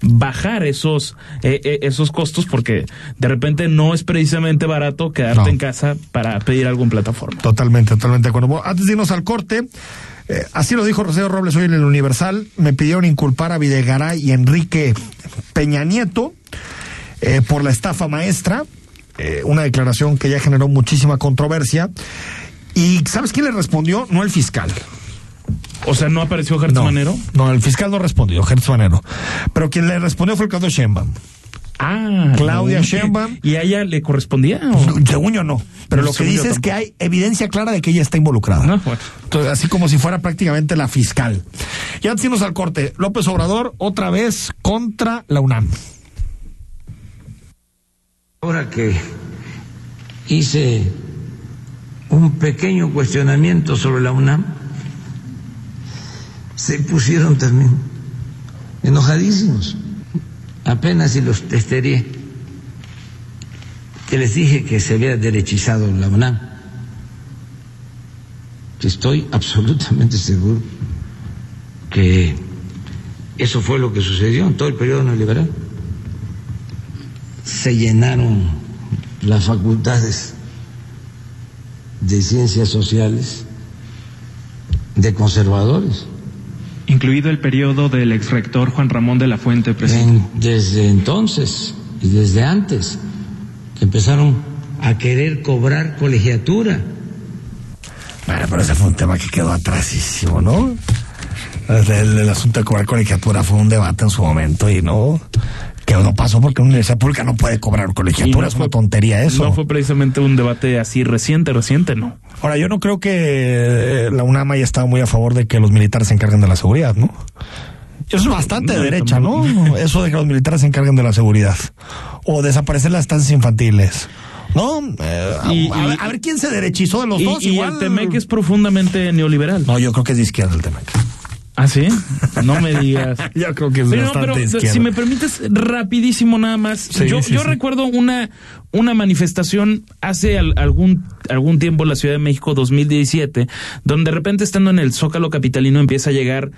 bajar esos eh, eh, esos costos porque de repente no es precisamente barato quedarte No. en casa para pedir algo en plataforma. Totalmente, totalmente de acuerdo. Bueno, antes de irnos al corte, eh, así lo dijo Rocío Robles hoy en el Universal, me pidieron inculpar a Videgaray y Enrique Peña Nieto eh, por la estafa maestra, una declaración que ya generó muchísima controversia. ¿Y sabes quién le respondió? No el fiscal. O sea, ¿no apareció Gertz No, Manero? No, el fiscal no respondió, Gertz Manero. Pero quien le respondió fue el Claudio Sheinbaum. Ah, Claudia. Sheinbaum. ¿Y a ella le correspondía? o? Según yo no. Pero No, lo que dice es tampoco. que hay evidencia clara de que ella está involucrada. No, bueno. Entonces, así como si fuera prácticamente la fiscal. Y antes irnos al corte, López Obrador otra vez contra la UNAM. Ahora que hice un pequeño cuestionamiento sobre la UNAM, se pusieron también enojadísimos. Apenas si los testería, que les dije que se había derechizado la UNAM. Estoy absolutamente seguro que eso fue lo que sucedió en todo el periodo neoliberal se llenaron las facultades de ciencias sociales de conservadores. Incluido el periodo del exrector Juan Ramón de la Fuente, presidente. En- desde entonces y desde antes que empezaron a querer cobrar colegiatura. Bueno, pero ese fue un tema que quedó atrasísimo, ¿no? El, el- el asunto de cobrar colegiatura fue un debate en su momento y no. Que no pasó porque una universidad pública no puede cobrar colegiatura. no es una tontería eso. No fue precisamente un debate así reciente, reciente, ¿no? Ahora, yo no creo que eh, la UNAM haya estado muy a favor de que los militares se encarguen de la seguridad, ¿no? Eso es bastante de derecha, ¿no? Eso de que los militares se encarguen de la seguridad. O desaparecer las estancias infantiles. ¿No? Eh, Y- a, y- ver, a ver quién se derechizó de los Y, dos. y igual. el Temec es profundamente neoliberal. No, yo creo que es de izquierda el Temec. ¿Ah, sí? No me digas. Yo creo que es no, bastante pero izquierda. si me permites rapidísimo nada más. Sí, yo sí, yo sí. recuerdo una, una manifestación hace al- algún, algún tiempo en la Ciudad de México 2017, donde de repente estando en el Zócalo Capitalino empieza a llegar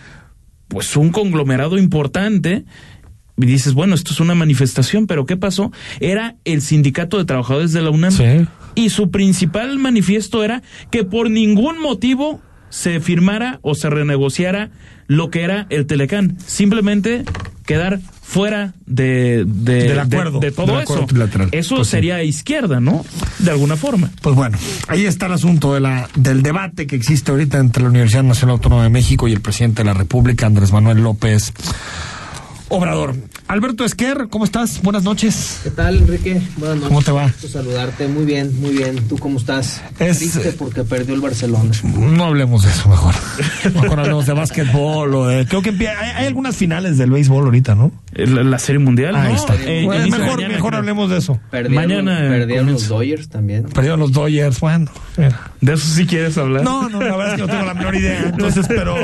pues un conglomerado importante y dices, bueno, esto es una manifestación, pero ¿qué pasó? Era el sindicato de trabajadores de la UNAM. Y su principal manifiesto era que por ningún motivo se firmara o se renegociara lo que era el Telecán. Simplemente quedar fuera de, de, Del acuerdo, de, de todo del eso. Eso Pues sí. sería izquierda, ¿no? De alguna forma. Pues bueno, ahí está el asunto de la, del debate que existe ahorita entre la Universidad Nacional Autónoma de México y el presidente de la República, Andrés Manuel López Obrador. Alberto Esquer, ¿cómo estás? Buenas noches. ¿Qué tal, Enrique? Buenas noches. ¿Cómo te va? Gusto saludarte. Muy bien, muy bien. ¿Tú cómo estás? Es- Triste porque perdió el Barcelona. No hablemos de eso mejor. Mejor hablemos de básquetbol o de... Creo que hay, hay algunas finales del béisbol ahorita, ¿no? La, la serie mundial. Ahí ¿no? está. Eh, Bueno, mejor mañana, mejor hablemos de eso. Perdieron, Mañana perdieron los. Dodgers también. Perdieron los Dodgers, bueno. mira. ¿De eso sí quieres hablar? No, no, la verdad es que no tengo la menor idea. Entonces, pero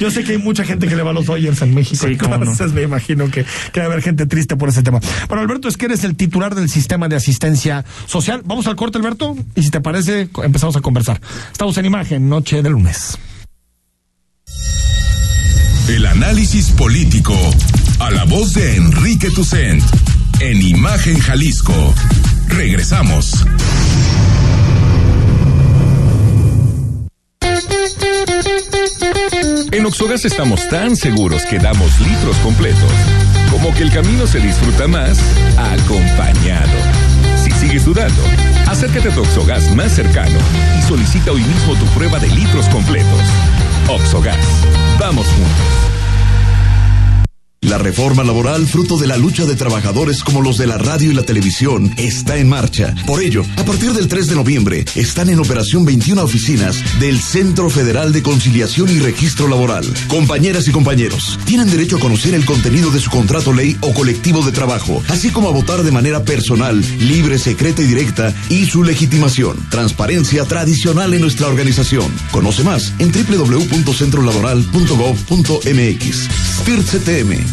yo sé que hay mucha gente que le va a los Dodgers en México. Sí, no. entonces me imagino que, que a haber gente triste por ese tema. Bueno, Alberto es que eres el titular del sistema de asistencia social. Vamos al corte, Alberto, y si te parece, empezamos a conversar. Estamos en imagen, noche de lunes. El análisis político a la voz de Enrique Tucent en Imagen Jalisco. Regresamos. En Oxogas estamos tan seguros que damos litros completos, como que el camino se disfruta más acompañado. Si sigues dudando, acércate a tu Oxogas más cercano y solicita hoy mismo tu prueba de litros completos. Oxogas, vamos juntos. La reforma laboral, fruto de la lucha de trabajadores como los de la radio y la televisión, está en marcha. Por ello, a partir del 3 de noviembre, están en operación 21 oficinas del Centro Federal de Conciliación y Registro Laboral. Compañeras y compañeros, tienen derecho a conocer el contenido de su contrato ley o colectivo de trabajo, así como a votar de manera personal, libre, secreta y directa, y su legitimación. Transparencia tradicional en nuestra organización. Conoce más en www.centrolaboral.gov.mx. CTM,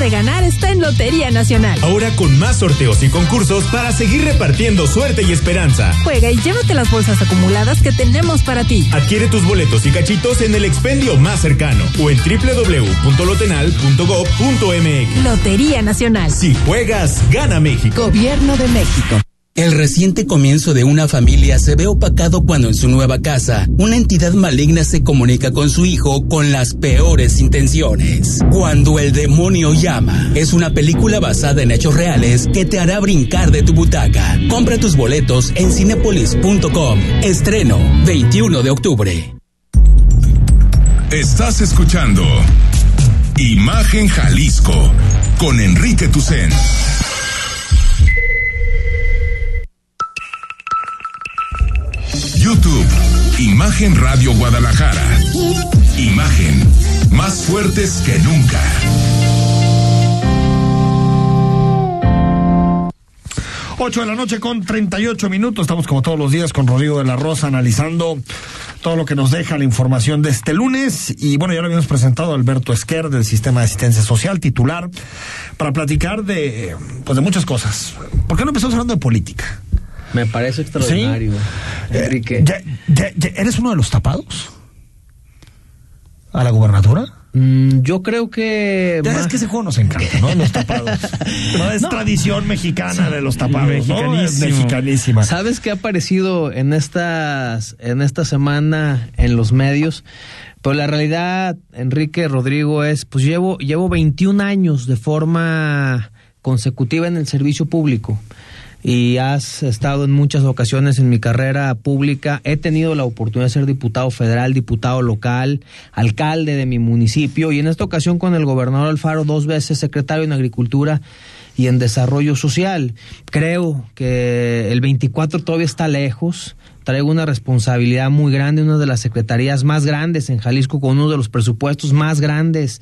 de ganar está en Lotería Nacional. Ahora con más sorteos y concursos para seguir repartiendo suerte y esperanza. Juega y llévate las bolsas acumuladas que tenemos para ti. Adquiere tus boletos y cachitos en el expendio más cercano o en www.lotenal.gov.mx. Lotería Nacional. Si juegas, gana México. Gobierno de México. El reciente comienzo de una familia se ve opacado cuando en su nueva casa una entidad maligna se comunica con su hijo con las peores intenciones. Cuando el demonio llama es una película basada en hechos reales que te hará brincar de tu butaca. Compra tus boletos en cinepolis.com. Estreno 21 de octubre. Estás escuchando Imagen Jalisco con Enrique Tucen. YouTube, Imagen Radio Guadalajara. Imagen, más fuertes que nunca. Ocho de la noche con 38 minutos. Estamos como todos los días con Rodrigo de la Rosa analizando todo lo que nos deja la información de este lunes. Y bueno, ya lo habíamos presentado a Alberto Esquer del Sistema de Asistencia Social, titular, para platicar de, pues de muchas cosas. ¿Por qué no empezamos hablando de política? Me parece extraordinario, Enrique. Eh, ¿Ya- ya- ya ¿Eres uno de los tapados? ¿A la gubernatura? Mm, yo creo que. Ya más- es que ese juego nos encanta, ¿no? Los tapados. No es tradición mexicana de los tapados, ¿no? Es mexicanísima. ¿Sabes qué ha aparecido en estas en esta semana en los medios? Pues la realidad, Enrique Rodrigo, es, pues llevo, llevo 21 años de forma consecutiva en el servicio público y has estado en muchas ocasiones en mi carrera pública. He tenido la oportunidad de ser diputado federal, diputado local, alcalde de mi municipio y en esta ocasión con el gobernador Alfaro dos veces secretario en Agricultura y en Desarrollo Social. Creo que el 24 todavía está lejos. Traigo una responsabilidad muy grande, una de las secretarías más grandes en Jalisco, con uno de los presupuestos más grandes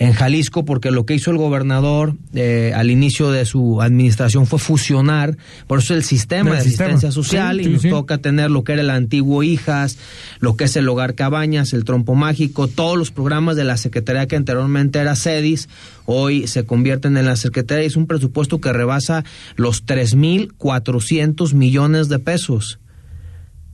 en Jalisco, porque lo que hizo el gobernador eh, al inicio de su administración fue fusionar, por eso el sistema de sistema. asistencia social, Sí, y sí, nos sí. toca tener lo que era el antiguo Hijas, lo que es el Hogar Cabañas, el Trompo Mágico, todos los programas de la Secretaría que anteriormente era CEDIS, hoy se convierten en la Secretaría y es un presupuesto que rebasa los 3.400 millones de pesos.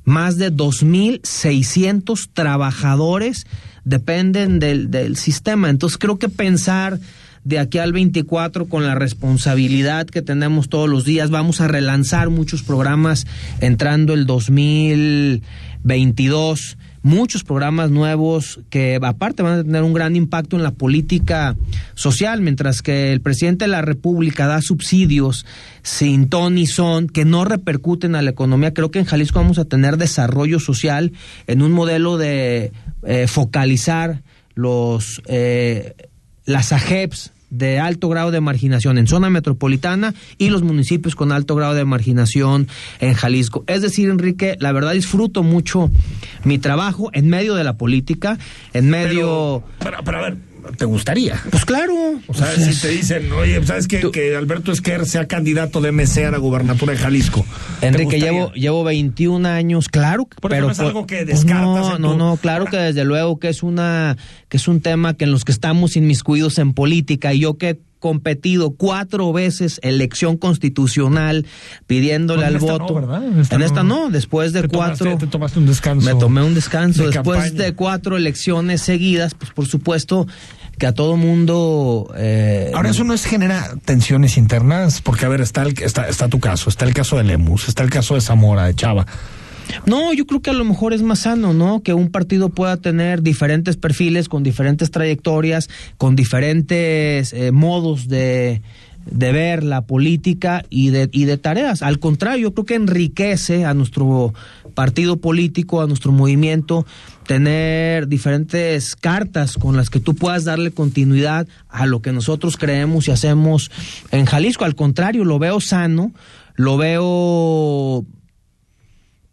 Más de 2.600 trabajadores dependen del, del sistema. Entonces creo que pensar de aquí al 24 con la responsabilidad que tenemos todos los días, vamos a relanzar muchos programas entrando el 2022 muchos programas nuevos que aparte van a tener un gran impacto en la política social, mientras que el presidente de la República da subsidios sin ton ni son que no repercuten a la economía. Creo que en Jalisco vamos a tener desarrollo social en un modelo de eh, focalizar los eh, las AGEPs de alto grado de marginación en zona metropolitana y los municipios con alto grado de marginación en Jalisco. Es decir, Enrique, la verdad disfruto mucho mi trabajo en medio de la política, en medio... Pero, a ver, ¿te gustaría? Pues claro. O sea, si te dicen, oye, ¿sabes qué? Que Alberto Esquer sea candidato de MC a la gubernatura de Jalisco. ¿Te Enrique, llevo, llevo 21 años, claro, Por eso pero no es algo que pues descartas no, no, tu- no, claro que desde luego que es una que es un tema que en los que estamos inmiscuidos en política y yo que competido cuatro veces elección constitucional pidiéndole Pues al esta no, voto. en esta no. no, después de Te tomaste- cuatro te tomaste un descanso. Me tomé un descanso de después campaña. de cuatro elecciones seguidas, pues por supuesto que a todo mundo eh, Ahora, eso no es genera tensiones internas, porque a ver, está, el, está, está tu caso, está el caso de Lemus, está el caso de Zamora, de Chava. No, yo creo que a lo mejor es más sano, ¿no? Que un partido pueda tener diferentes perfiles, con diferentes trayectorias, con diferentes eh, modos de, de ver la política y de, y de tareas. Al contrario, yo creo que enriquece a nuestro partido político, a nuestro movimiento, tener diferentes cartas con las que tú puedas darle continuidad a lo que nosotros creemos y hacemos en Jalisco. Al contrario, lo veo sano, lo veo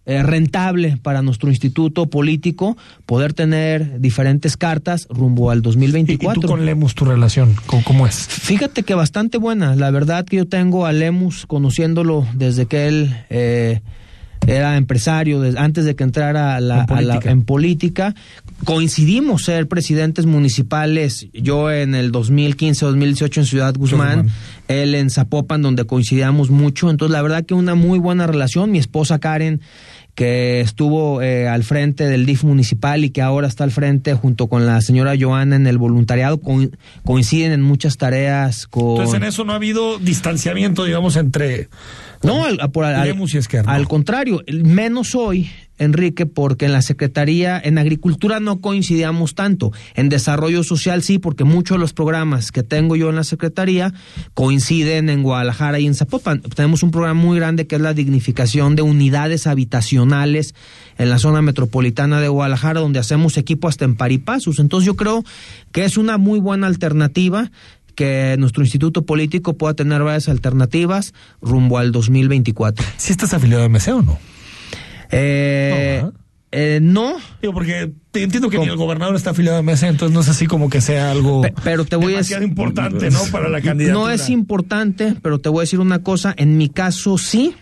eh, rentable para nuestro instituto político poder tener diferentes cartas rumbo al ¿Y, y 2024. tú con Lemus, tu relación, ¿cómo, cómo es? Fíjate que bastante buena. La verdad que yo tengo a Lemus conociéndolo desde que él eh, era empresario, antes de que entrara a la, En a la- política. en política. Coincidimos ser presidentes municipales, yo en el 2015-2018 en Ciudad Guzmán, Guzmán. él en Zapopan, donde coincidíamos mucho. Entonces, la verdad que una muy buena relación. Mi esposa Karen que estuvo eh, al frente del DIF municipal y que ahora está al frente junto con la señora Joana en el voluntariado, co- coinciden en muchas tareas con... Entonces, en eso no ha habido distanciamiento, digamos, entre No, al, por- al-. ¿no? al contrario, menos hoy, Enrique, porque en la Secretaría, en Agricultura no coincidíamos tanto. En Desarrollo Social sí, porque muchos de los programas que tengo yo en la Secretaría coinciden en Guadalajara y en Zapopan. Tenemos un programa muy grande que es la dignificación de unidades habitacionales en la zona metropolitana de Guadalajara, donde hacemos equipo hasta en Paripasos. Entonces yo creo que es una muy buena alternativa que nuestro instituto político pueda tener varias alternativas rumbo al 2024. ¿Sí estás afiliado a MC o no? Eh, eh, no, Digo, porque te entiendo que ni el gobernador está afiliado a MC, entonces no es así como que sea algo Pe- pero te voy a demasiado decir- importante, ¿no? Para la candidatura. no es importante, pero te voy a decir una cosa, en mi caso sí,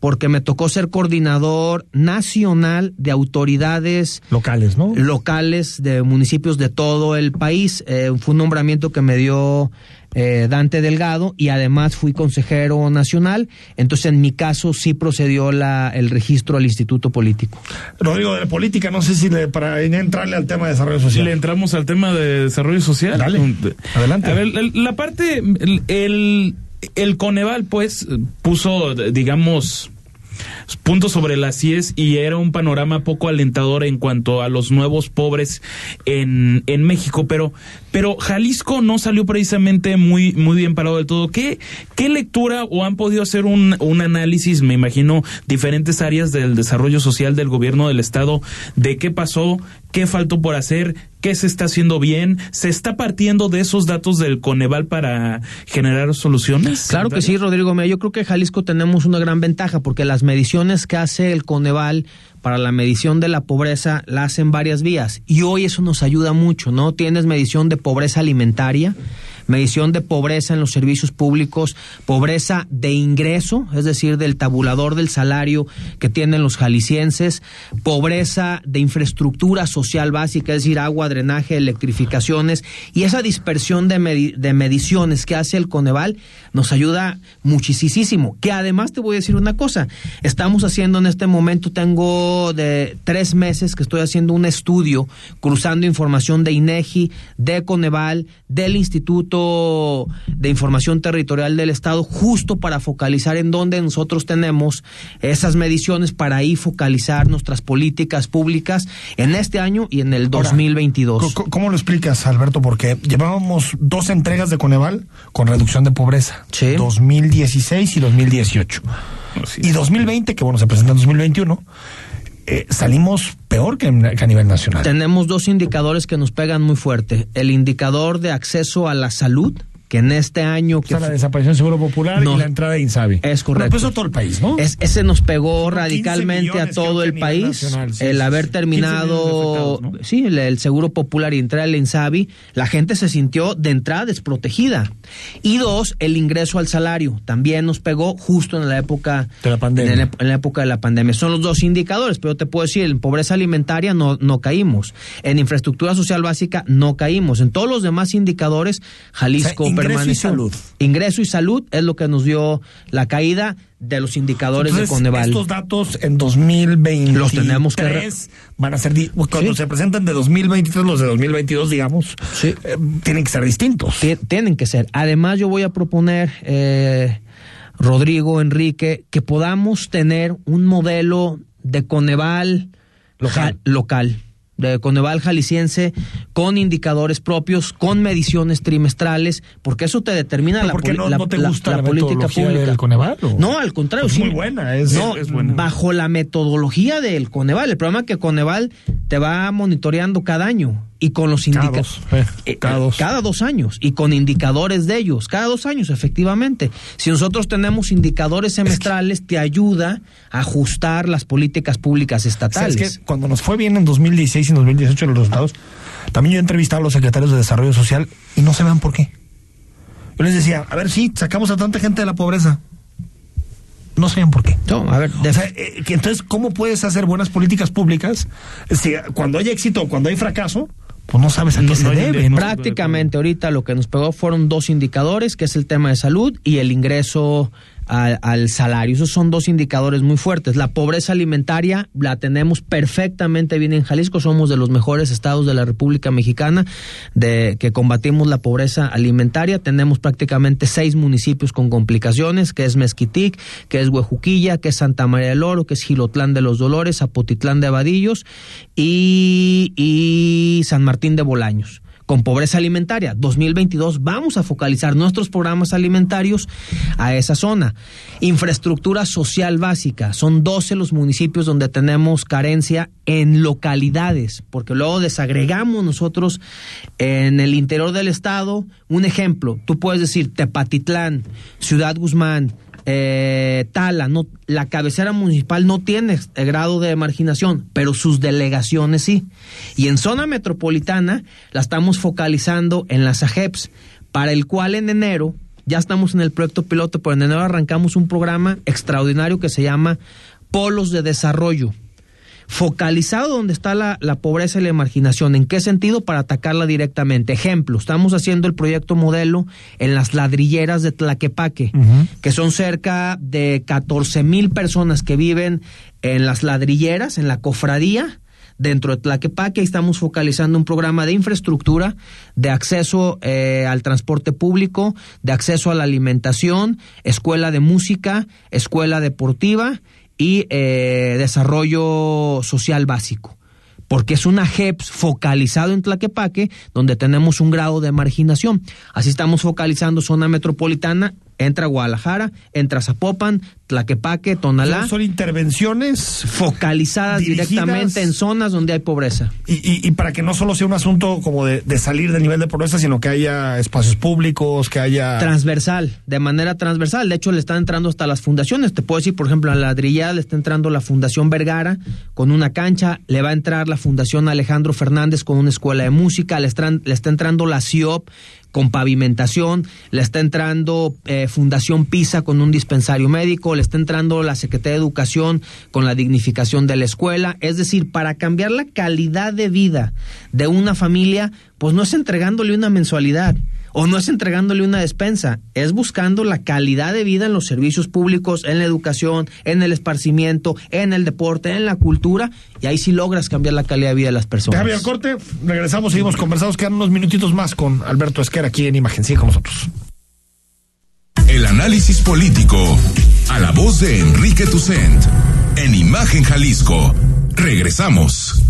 porque me tocó ser coordinador nacional de autoridades locales, ¿no? Locales de municipios de todo el país. Eh, fue un nombramiento que me dio eh, Dante Delgado y además fui consejero nacional. Entonces, en mi caso, sí procedió la, el registro al Instituto Político. Rodrigo, de política, no sé si le, para entrarle al tema de desarrollo social. Le entramos al tema de desarrollo social. Dale, adelante. A ver, la parte, el, el, el Coneval, pues, puso, digamos, puntos sobre las CIES y era un panorama poco alentador en cuanto a los nuevos pobres en, en México, pero, pero Jalisco no salió precisamente muy, muy bien parado del todo. ¿Qué, qué lectura o han podido hacer un, un análisis, me imagino, diferentes áreas del desarrollo social del gobierno del Estado, de qué pasó, qué faltó por hacer, qué se está haciendo bien, se está partiendo de esos datos del Coneval para generar soluciones? Claro que sí, Rodrigo. Yo creo que Jalisco tenemos una gran ventaja porque las mediciones que hace el Coneval para la medición de la pobreza la hacen varias vías y hoy eso nos ayuda mucho, ¿no? Tienes medición de pobreza alimentaria, medición de pobreza en los servicios públicos, pobreza de ingreso, es decir, del tabulador del salario que tienen los jaliscienses, pobreza de infraestructura social básica, es decir, agua, drenaje, electrificaciones, y esa dispersión de, de mediciones que hace el Coneval nos ayuda muchísimo. Que además te voy a decir una cosa, estamos haciendo en este momento, tengo de tres meses que estoy haciendo un estudio cruzando información de INEGI, de Coneval, del Instituto de Información Territorial del Estado, justo para focalizar en dónde nosotros tenemos esas mediciones para ahí focalizar nuestras políticas públicas en este año y en el 2022. ¿Cómo lo explicas, Alberto? Porque llevábamos dos entregas de Coneval con reducción de pobreza. Sí. 2016 y 2018. Y 2020, que bueno, se presenta en 2021. Eh, salimos peor que, que, a nivel nacional. Tenemos dos indicadores que nos pegan muy fuerte. El indicador de acceso a la salud, que en este año... Que o sea, la desaparición del Seguro Popular no, y la entrada de Insabi. Es correcto. Pero pues todo el país, ¿no? Es, ese nos pegó radicalmente a todo el país. Nacional, sí, el sí, haber sí. terminado, ¿no? sí, el, el, Seguro Popular y entrar el Insabi, la gente se sintió de entrada desprotegida. Y dos, el ingreso al salario. También nos pegó justo en la época de la pandemia. En la, en la época de la pandemia. Son los dos indicadores, pero te puedo decir, en pobreza alimentaria no, no caímos. En infraestructura social básica no caímos. En todos los demás indicadores, Jalisco... O sea, ingreso y salud. Ingreso y salud es lo que nos dio la caída de los indicadores Entonces, de Coneval. Estos datos en 2023 los tenemos que van a ser cuando Sí. se presentan de 2023 los de 2022, digamos, Sí. eh, tienen que ser distintos. Ti- tienen que ser. Además, yo voy a proponer, eh, Rodrigo, Enrique, que podamos tener un modelo de Coneval local, de Coneval jalisciense, con indicadores propios, con mediciones trimestrales, porque eso te determina ¿Pero la, por qué poli- no- la- no te la- gusta la la política pública. del Coneval, o? No, al contrario, Es sí. muy buena, es- no, es buena. bajo la metodología del Coneval. El problema es que Coneval te va monitoreando cada año y con los indicadores. dos, eh, cada dos. Cada dos años y con indicadores de ellos. Cada dos años, efectivamente. Si nosotros tenemos indicadores semestrales, te ayuda a ajustar las políticas públicas estatales. ¿Sabes qué? Cuando nos fue bien en 2016 y 2018 los resultados, también yo he entrevistado a los secretarios de Desarrollo Social y no se vean por qué. Yo les decía, a ver, sí, sacamos a tanta gente de la pobreza. No sabían por qué. No, a ver, O sea, eh, que entonces, ¿cómo puedes hacer buenas políticas públicas si cuando hay éxito o cuando hay fracaso, pues no sabes a qué No- se no debe? no- Prácticamente ahorita lo que nos pegó fueron dos indicadores, que es el tema de salud y el ingreso al, al salario. Esos son dos indicadores muy fuertes. La pobreza alimentaria la tenemos perfectamente bien en Jalisco. Somos de los mejores estados de la República Mexicana de que combatimos la pobreza alimentaria. Tenemos prácticamente seis municipios con complicaciones, que es Mezquitic, que es Huejuquilla, que es Santa María del Oro, que es Gilotlán de los Dolores, Zapotitlán de Abadillos y, y San Martín de Bolaños con pobreza alimentaria. 2022 vamos a focalizar nuestros programas alimentarios a esa zona. Infraestructura social básica. Son 12 los municipios donde tenemos carencia en localidades, porque luego desagregamos nosotros en el interior del estado. Un ejemplo, tú puedes decir Tepatitlán, Ciudad Guzmán, eh, Tala, no, la cabecera municipal no tiene grado de marginación, pero sus delegaciones sí. Y en zona metropolitana la estamos focalizando en las AGEPS, para el cual en enero ya estamos en el proyecto piloto, pero en enero arrancamos un programa extraordinario que se llama Polos de Desarrollo focalizado donde está la, la, pobreza y la marginación. ¿En qué sentido? Para atacarla directamente. Ejemplo, estamos haciendo el proyecto modelo en las ladrilleras de Tlaquepaque, que son cerca de 14 mil personas que viven en las ladrilleras, en la cofradía. Dentro de Tlaquepaque estamos focalizando un programa de infraestructura, de acceso eh, al transporte público, de acceso a la alimentación, escuela de música, escuela deportiva y eh, desarrollo social básico porque es una JEPS focalizado en Tlaquepaque, donde tenemos un grado de marginación. Así estamos focalizando zona metropolitana entra Guadalajara, entra Zapopan, Tlaquepaque, Tonalá. Son intervenciones focalizadas directamente en zonas donde hay pobreza. Y, y, para que no solo sea un asunto como de, de, salir del nivel de pobreza, sino que haya espacios públicos, que haya... Transversal, de manera transversal. De hecho, le están entrando hasta las fundaciones. Te puedo decir, por ejemplo, a la ladrillada le está entrando la Fundación Vergara con una cancha, le va a entrar la Fundación Alejandro Fernández con una escuela de música, le, están, le está entrando la CIOP con pavimentación, le está entrando eh, Fundación PISA con un dispensario médico, le está entrando la Secretaría de Educación con la dignificación de la escuela. Es decir, para cambiar la calidad de vida de una familia, pues no es entregándole una mensualidad o no es entregándole una despensa, es buscando la calidad de vida en los servicios públicos, en la educación, en el esparcimiento, en el deporte, en la cultura, y ahí sí logras cambiar la calidad de vida de las personas. Javier Corte, regresamos, seguimos conversando, quedan unos minutitos más con Alberto Esquer aquí en Imagen, sí, con nosotros. El análisis político, a la voz de Enrique Tucent, en Imagen Jalisco. Regresamos.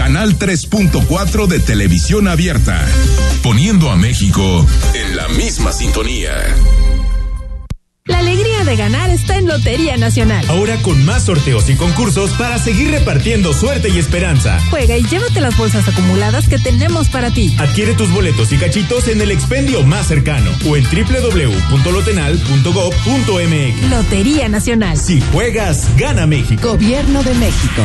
Canal 3.4 de televisión abierta, poniendo a México en la misma sintonía. La alegría de ganar está en Lotería Nacional. Ahora con más sorteos y concursos para seguir repartiendo suerte y esperanza. Juega y llévate las bolsas acumuladas que tenemos para ti. Adquiere tus boletos y cachitos en el expendio más cercano o en www.lotenal.gov.mx. Lotería Nacional. Si juegas, gana México. Gobierno de México.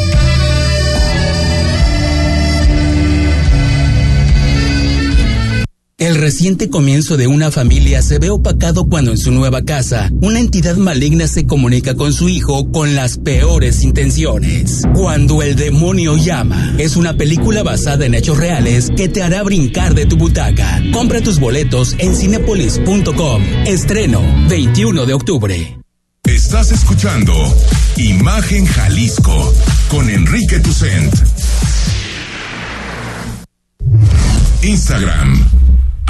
El reciente comienzo de una familia se ve opacado cuando en su nueva casa una entidad maligna se comunica con su hijo con las peores intenciones. Cuando el demonio llama es una película basada en hechos reales que te hará brincar de tu butaca. Compra tus boletos en cinepolis.com. Estreno 21 de octubre. Estás escuchando Imagen Jalisco con Enrique Tucent. Instagram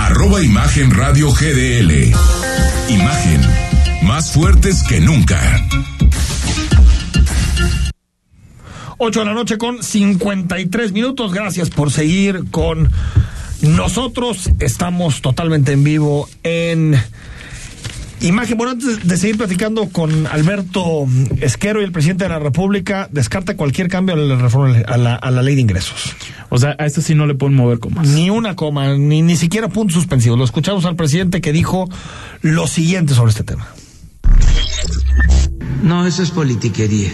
arroba Imagen Radio GDL. Imagen, más fuertes que nunca. 8 de la noche con 53 minutos. Gracias por seguir con nosotros. Estamos totalmente en vivo en Imagen, bueno, antes de seguir platicando con Alberto Esquero y el presidente de la República, descarta cualquier cambio a la, reforma, a la, a la ley de ingresos. O sea, a este sí no le pueden mover comas. Ni una coma, ni, ni siquiera puntos suspensivos. Lo escuchamos al presidente que dijo lo siguiente sobre este tema. No, eso es politiquería.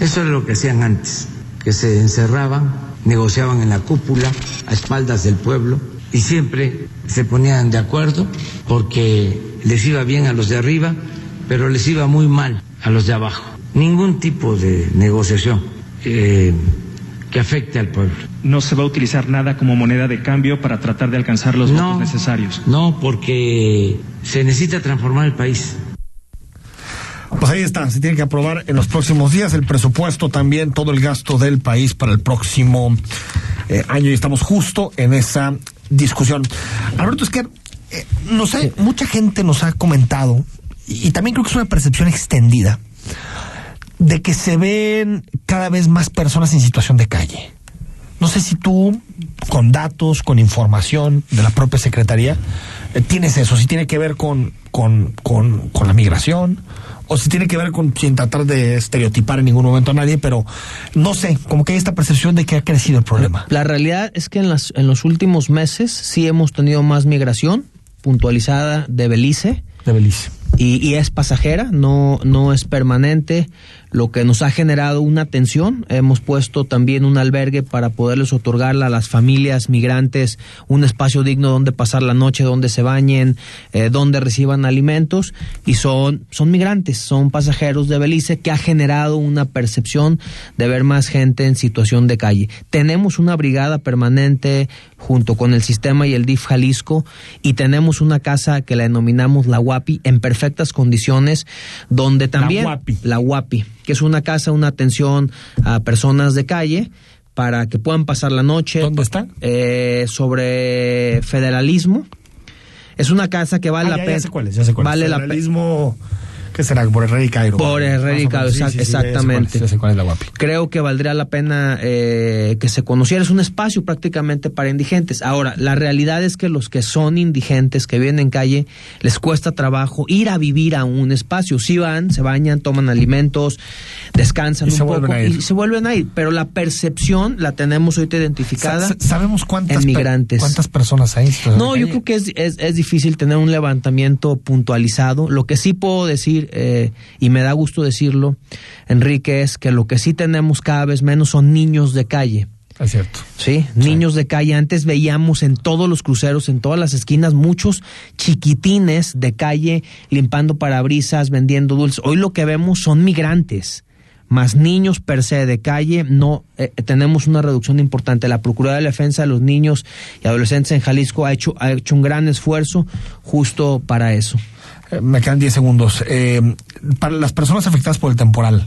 Eso es lo que hacían antes, que se encerraban, negociaban en la cúpula a espaldas del pueblo y siempre se ponían de acuerdo porque les iba bien a los de arriba, pero les iba muy mal a los de abajo. Ningún tipo de negociación eh, que afecte al pueblo. No se va a utilizar nada como moneda de cambio para tratar de alcanzar los No. votos necesarios. No, porque se necesita transformar el país. Pues ahí está, se tiene que aprobar en los próximos días el presupuesto también, todo el gasto del país para el próximo eh, año y estamos justo en esa discusión. Alberto Esquer, eh, no sé, mucha gente nos ha comentado, y, también creo que es una percepción extendida, de que se ven cada vez más personas en situación de calle. No sé si tú, con datos, con información de la propia Secretaría, eh, tienes eso, si tiene que ver con, con, con, con la migración, o si tiene que ver con, sin tratar de estereotipar en ningún momento a nadie, pero no sé, como que hay esta percepción de que ha crecido el problema. La realidad es que en, las, en los últimos meses sí hemos tenido más migración puntualizada de Belice. De Belice. Y, y es pasajera, no, no es permanente, lo que nos ha generado una tensión. Hemos puesto también un albergue para poderles otorgarle a las familias migrantes un espacio digno donde pasar la noche, donde se bañen, eh, donde reciban alimentos. Y son, son migrantes, son pasajeros de Belice que ha generado una percepción de ver más gente en situación de calle. Tenemos una brigada permanente junto con el sistema y el DIF Jalisco y tenemos una casa que la denominamos La Guapi en perfectas condiciones donde también Guapi. la Guapi, que es una casa, una atención a personas de calle para que puedan pasar la noche. ¿Dónde está? Eh, sobre federalismo. Es una casa que vale Ah, la pena. ya sé cuál es, ya sé cuál es. vale la pena. ¿Qué será? Por Herrera y Cairo. Por Herrera y Cairo, sí, exact- sí, sí, cuál exactamente. Cuál es la guapi. Creo que valdría la pena eh, que se conociera. Es un espacio prácticamente para indigentes. Ahora, la realidad es que los que son indigentes, que viven en calle, les cuesta trabajo ir a vivir a un espacio. Si van, se bañan, toman alimentos, descansan Y un se poco vuelven a ir. y se vuelven a ir. Pero la percepción la tenemos ahorita identificada. Sa- sa- ¿Sabemos cuántas, per- migrantes. cuántas personas hay? No, yo creo que es, es, es difícil tener un levantamiento puntualizado. Lo que sí puedo decir, eh, y me da gusto decirlo, Enrique, es que lo que sí tenemos cada vez menos son niños de calle. Es cierto. Sí, niños de calle. Antes veíamos en todos los cruceros, en todas las esquinas, muchos chiquitines de calle limpiando parabrisas, vendiendo dulces. Hoy lo que vemos son migrantes, más niños per se de calle. No eh, tenemos una reducción importante. La Procuraduría de Defensa de los Niños y Adolescentes en Jalisco ha hecho, ha hecho un gran esfuerzo justo para eso. Me quedan 10 segundos. Eh, para las personas afectadas por el temporal,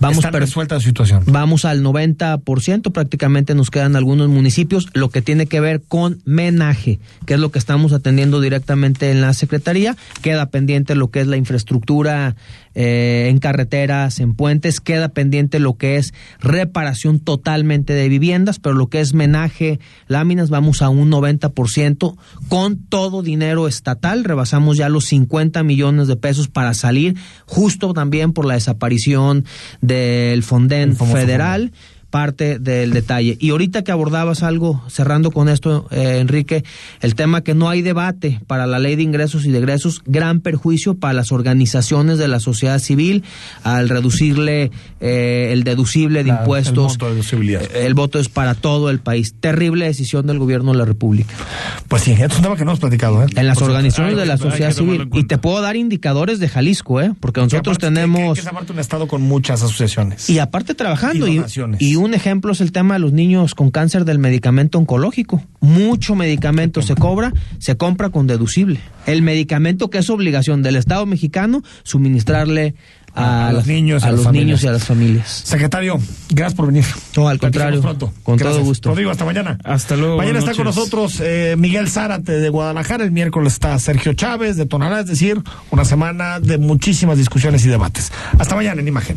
Vamos ¿están per- resuelta la situación? Vamos al 90%, prácticamente nos quedan algunos municipios, lo que tiene que ver con menaje, que es lo que estamos atendiendo directamente en la Secretaría. Queda pendiente lo que es la infraestructura eh, en carreteras, en puentes, queda pendiente lo que es reparación totalmente de viviendas, pero lo que es menaje, láminas, vamos a un 90% con todo dinero estatal, rebasamos ya los 50 millones de pesos para salir, justo también por la desaparición del Fonden federal parte del detalle. Y ahorita que abordabas algo, cerrando con esto, eh, Enrique, el tema que no hay debate para la ley de ingresos y de egresos, gran perjuicio para las organizaciones de la sociedad civil al reducirle eh, el deducible de La- el impuestos. monto de deducibilidad. Eh, El voto es para todo el país. Terrible decisión del gobierno de la República. Pues sí, es un tema que no hemos platicado. ¿eh? En las organizaciones Hay de la sociedad civil. Y te puedo dar indicadores de Jalisco, ¿eh? Porque nosotros aparte- tenemos... Que, que es aparte un estado con muchas asociaciones. Y aparte trabajando. Y y un ejemplo es el tema de los niños con cáncer del medicamento oncológico. Mucho medicamento se cobra, se compra con deducible. El medicamento que es obligación del Estado mexicano suministrarle a, A los las- niños y a los familias. niños y a las familias. Secretario, gracias por venir. No, al contrario, pronto. con Gracias. todo gusto. Rodrigo, hasta mañana. Hasta luego. Mañana está con nosotros eh, Miguel Zárate de Guadalajara. El miércoles está Sergio Chávez de Tonalá. Es decir, una semana de muchísimas discusiones y debates. Hasta mañana en Imagen.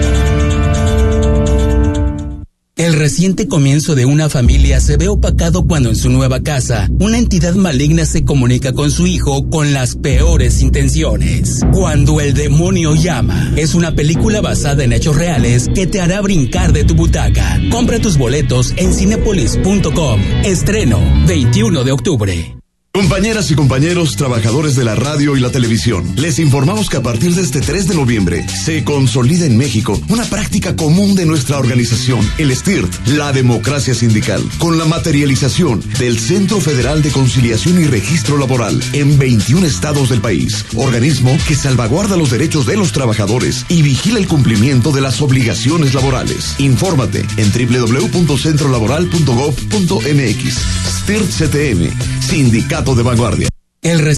El reciente comienzo de una familia se ve opacado cuando en su nueva casa una entidad maligna se comunica con su hijo con las peores intenciones. Cuando el demonio llama es una película basada en hechos reales que te hará brincar de tu butaca. Compra tus boletos en cinepolis.com. Estreno 21 de octubre. Compañeras y compañeros, trabajadores de la radio y la televisión, les informamos que a partir de este 3 de noviembre se consolida en México una práctica común de nuestra organización, el STIRT, la democracia sindical, con la materialización del Centro Federal de Conciliación y Registro Laboral en 21 estados del país, organismo que salvaguarda los derechos de los trabajadores y vigila el cumplimiento de las obligaciones laborales. Infórmate en www.centrolaboral.gov.mx. STIRT CTM, Sindicato de Vanguardia. El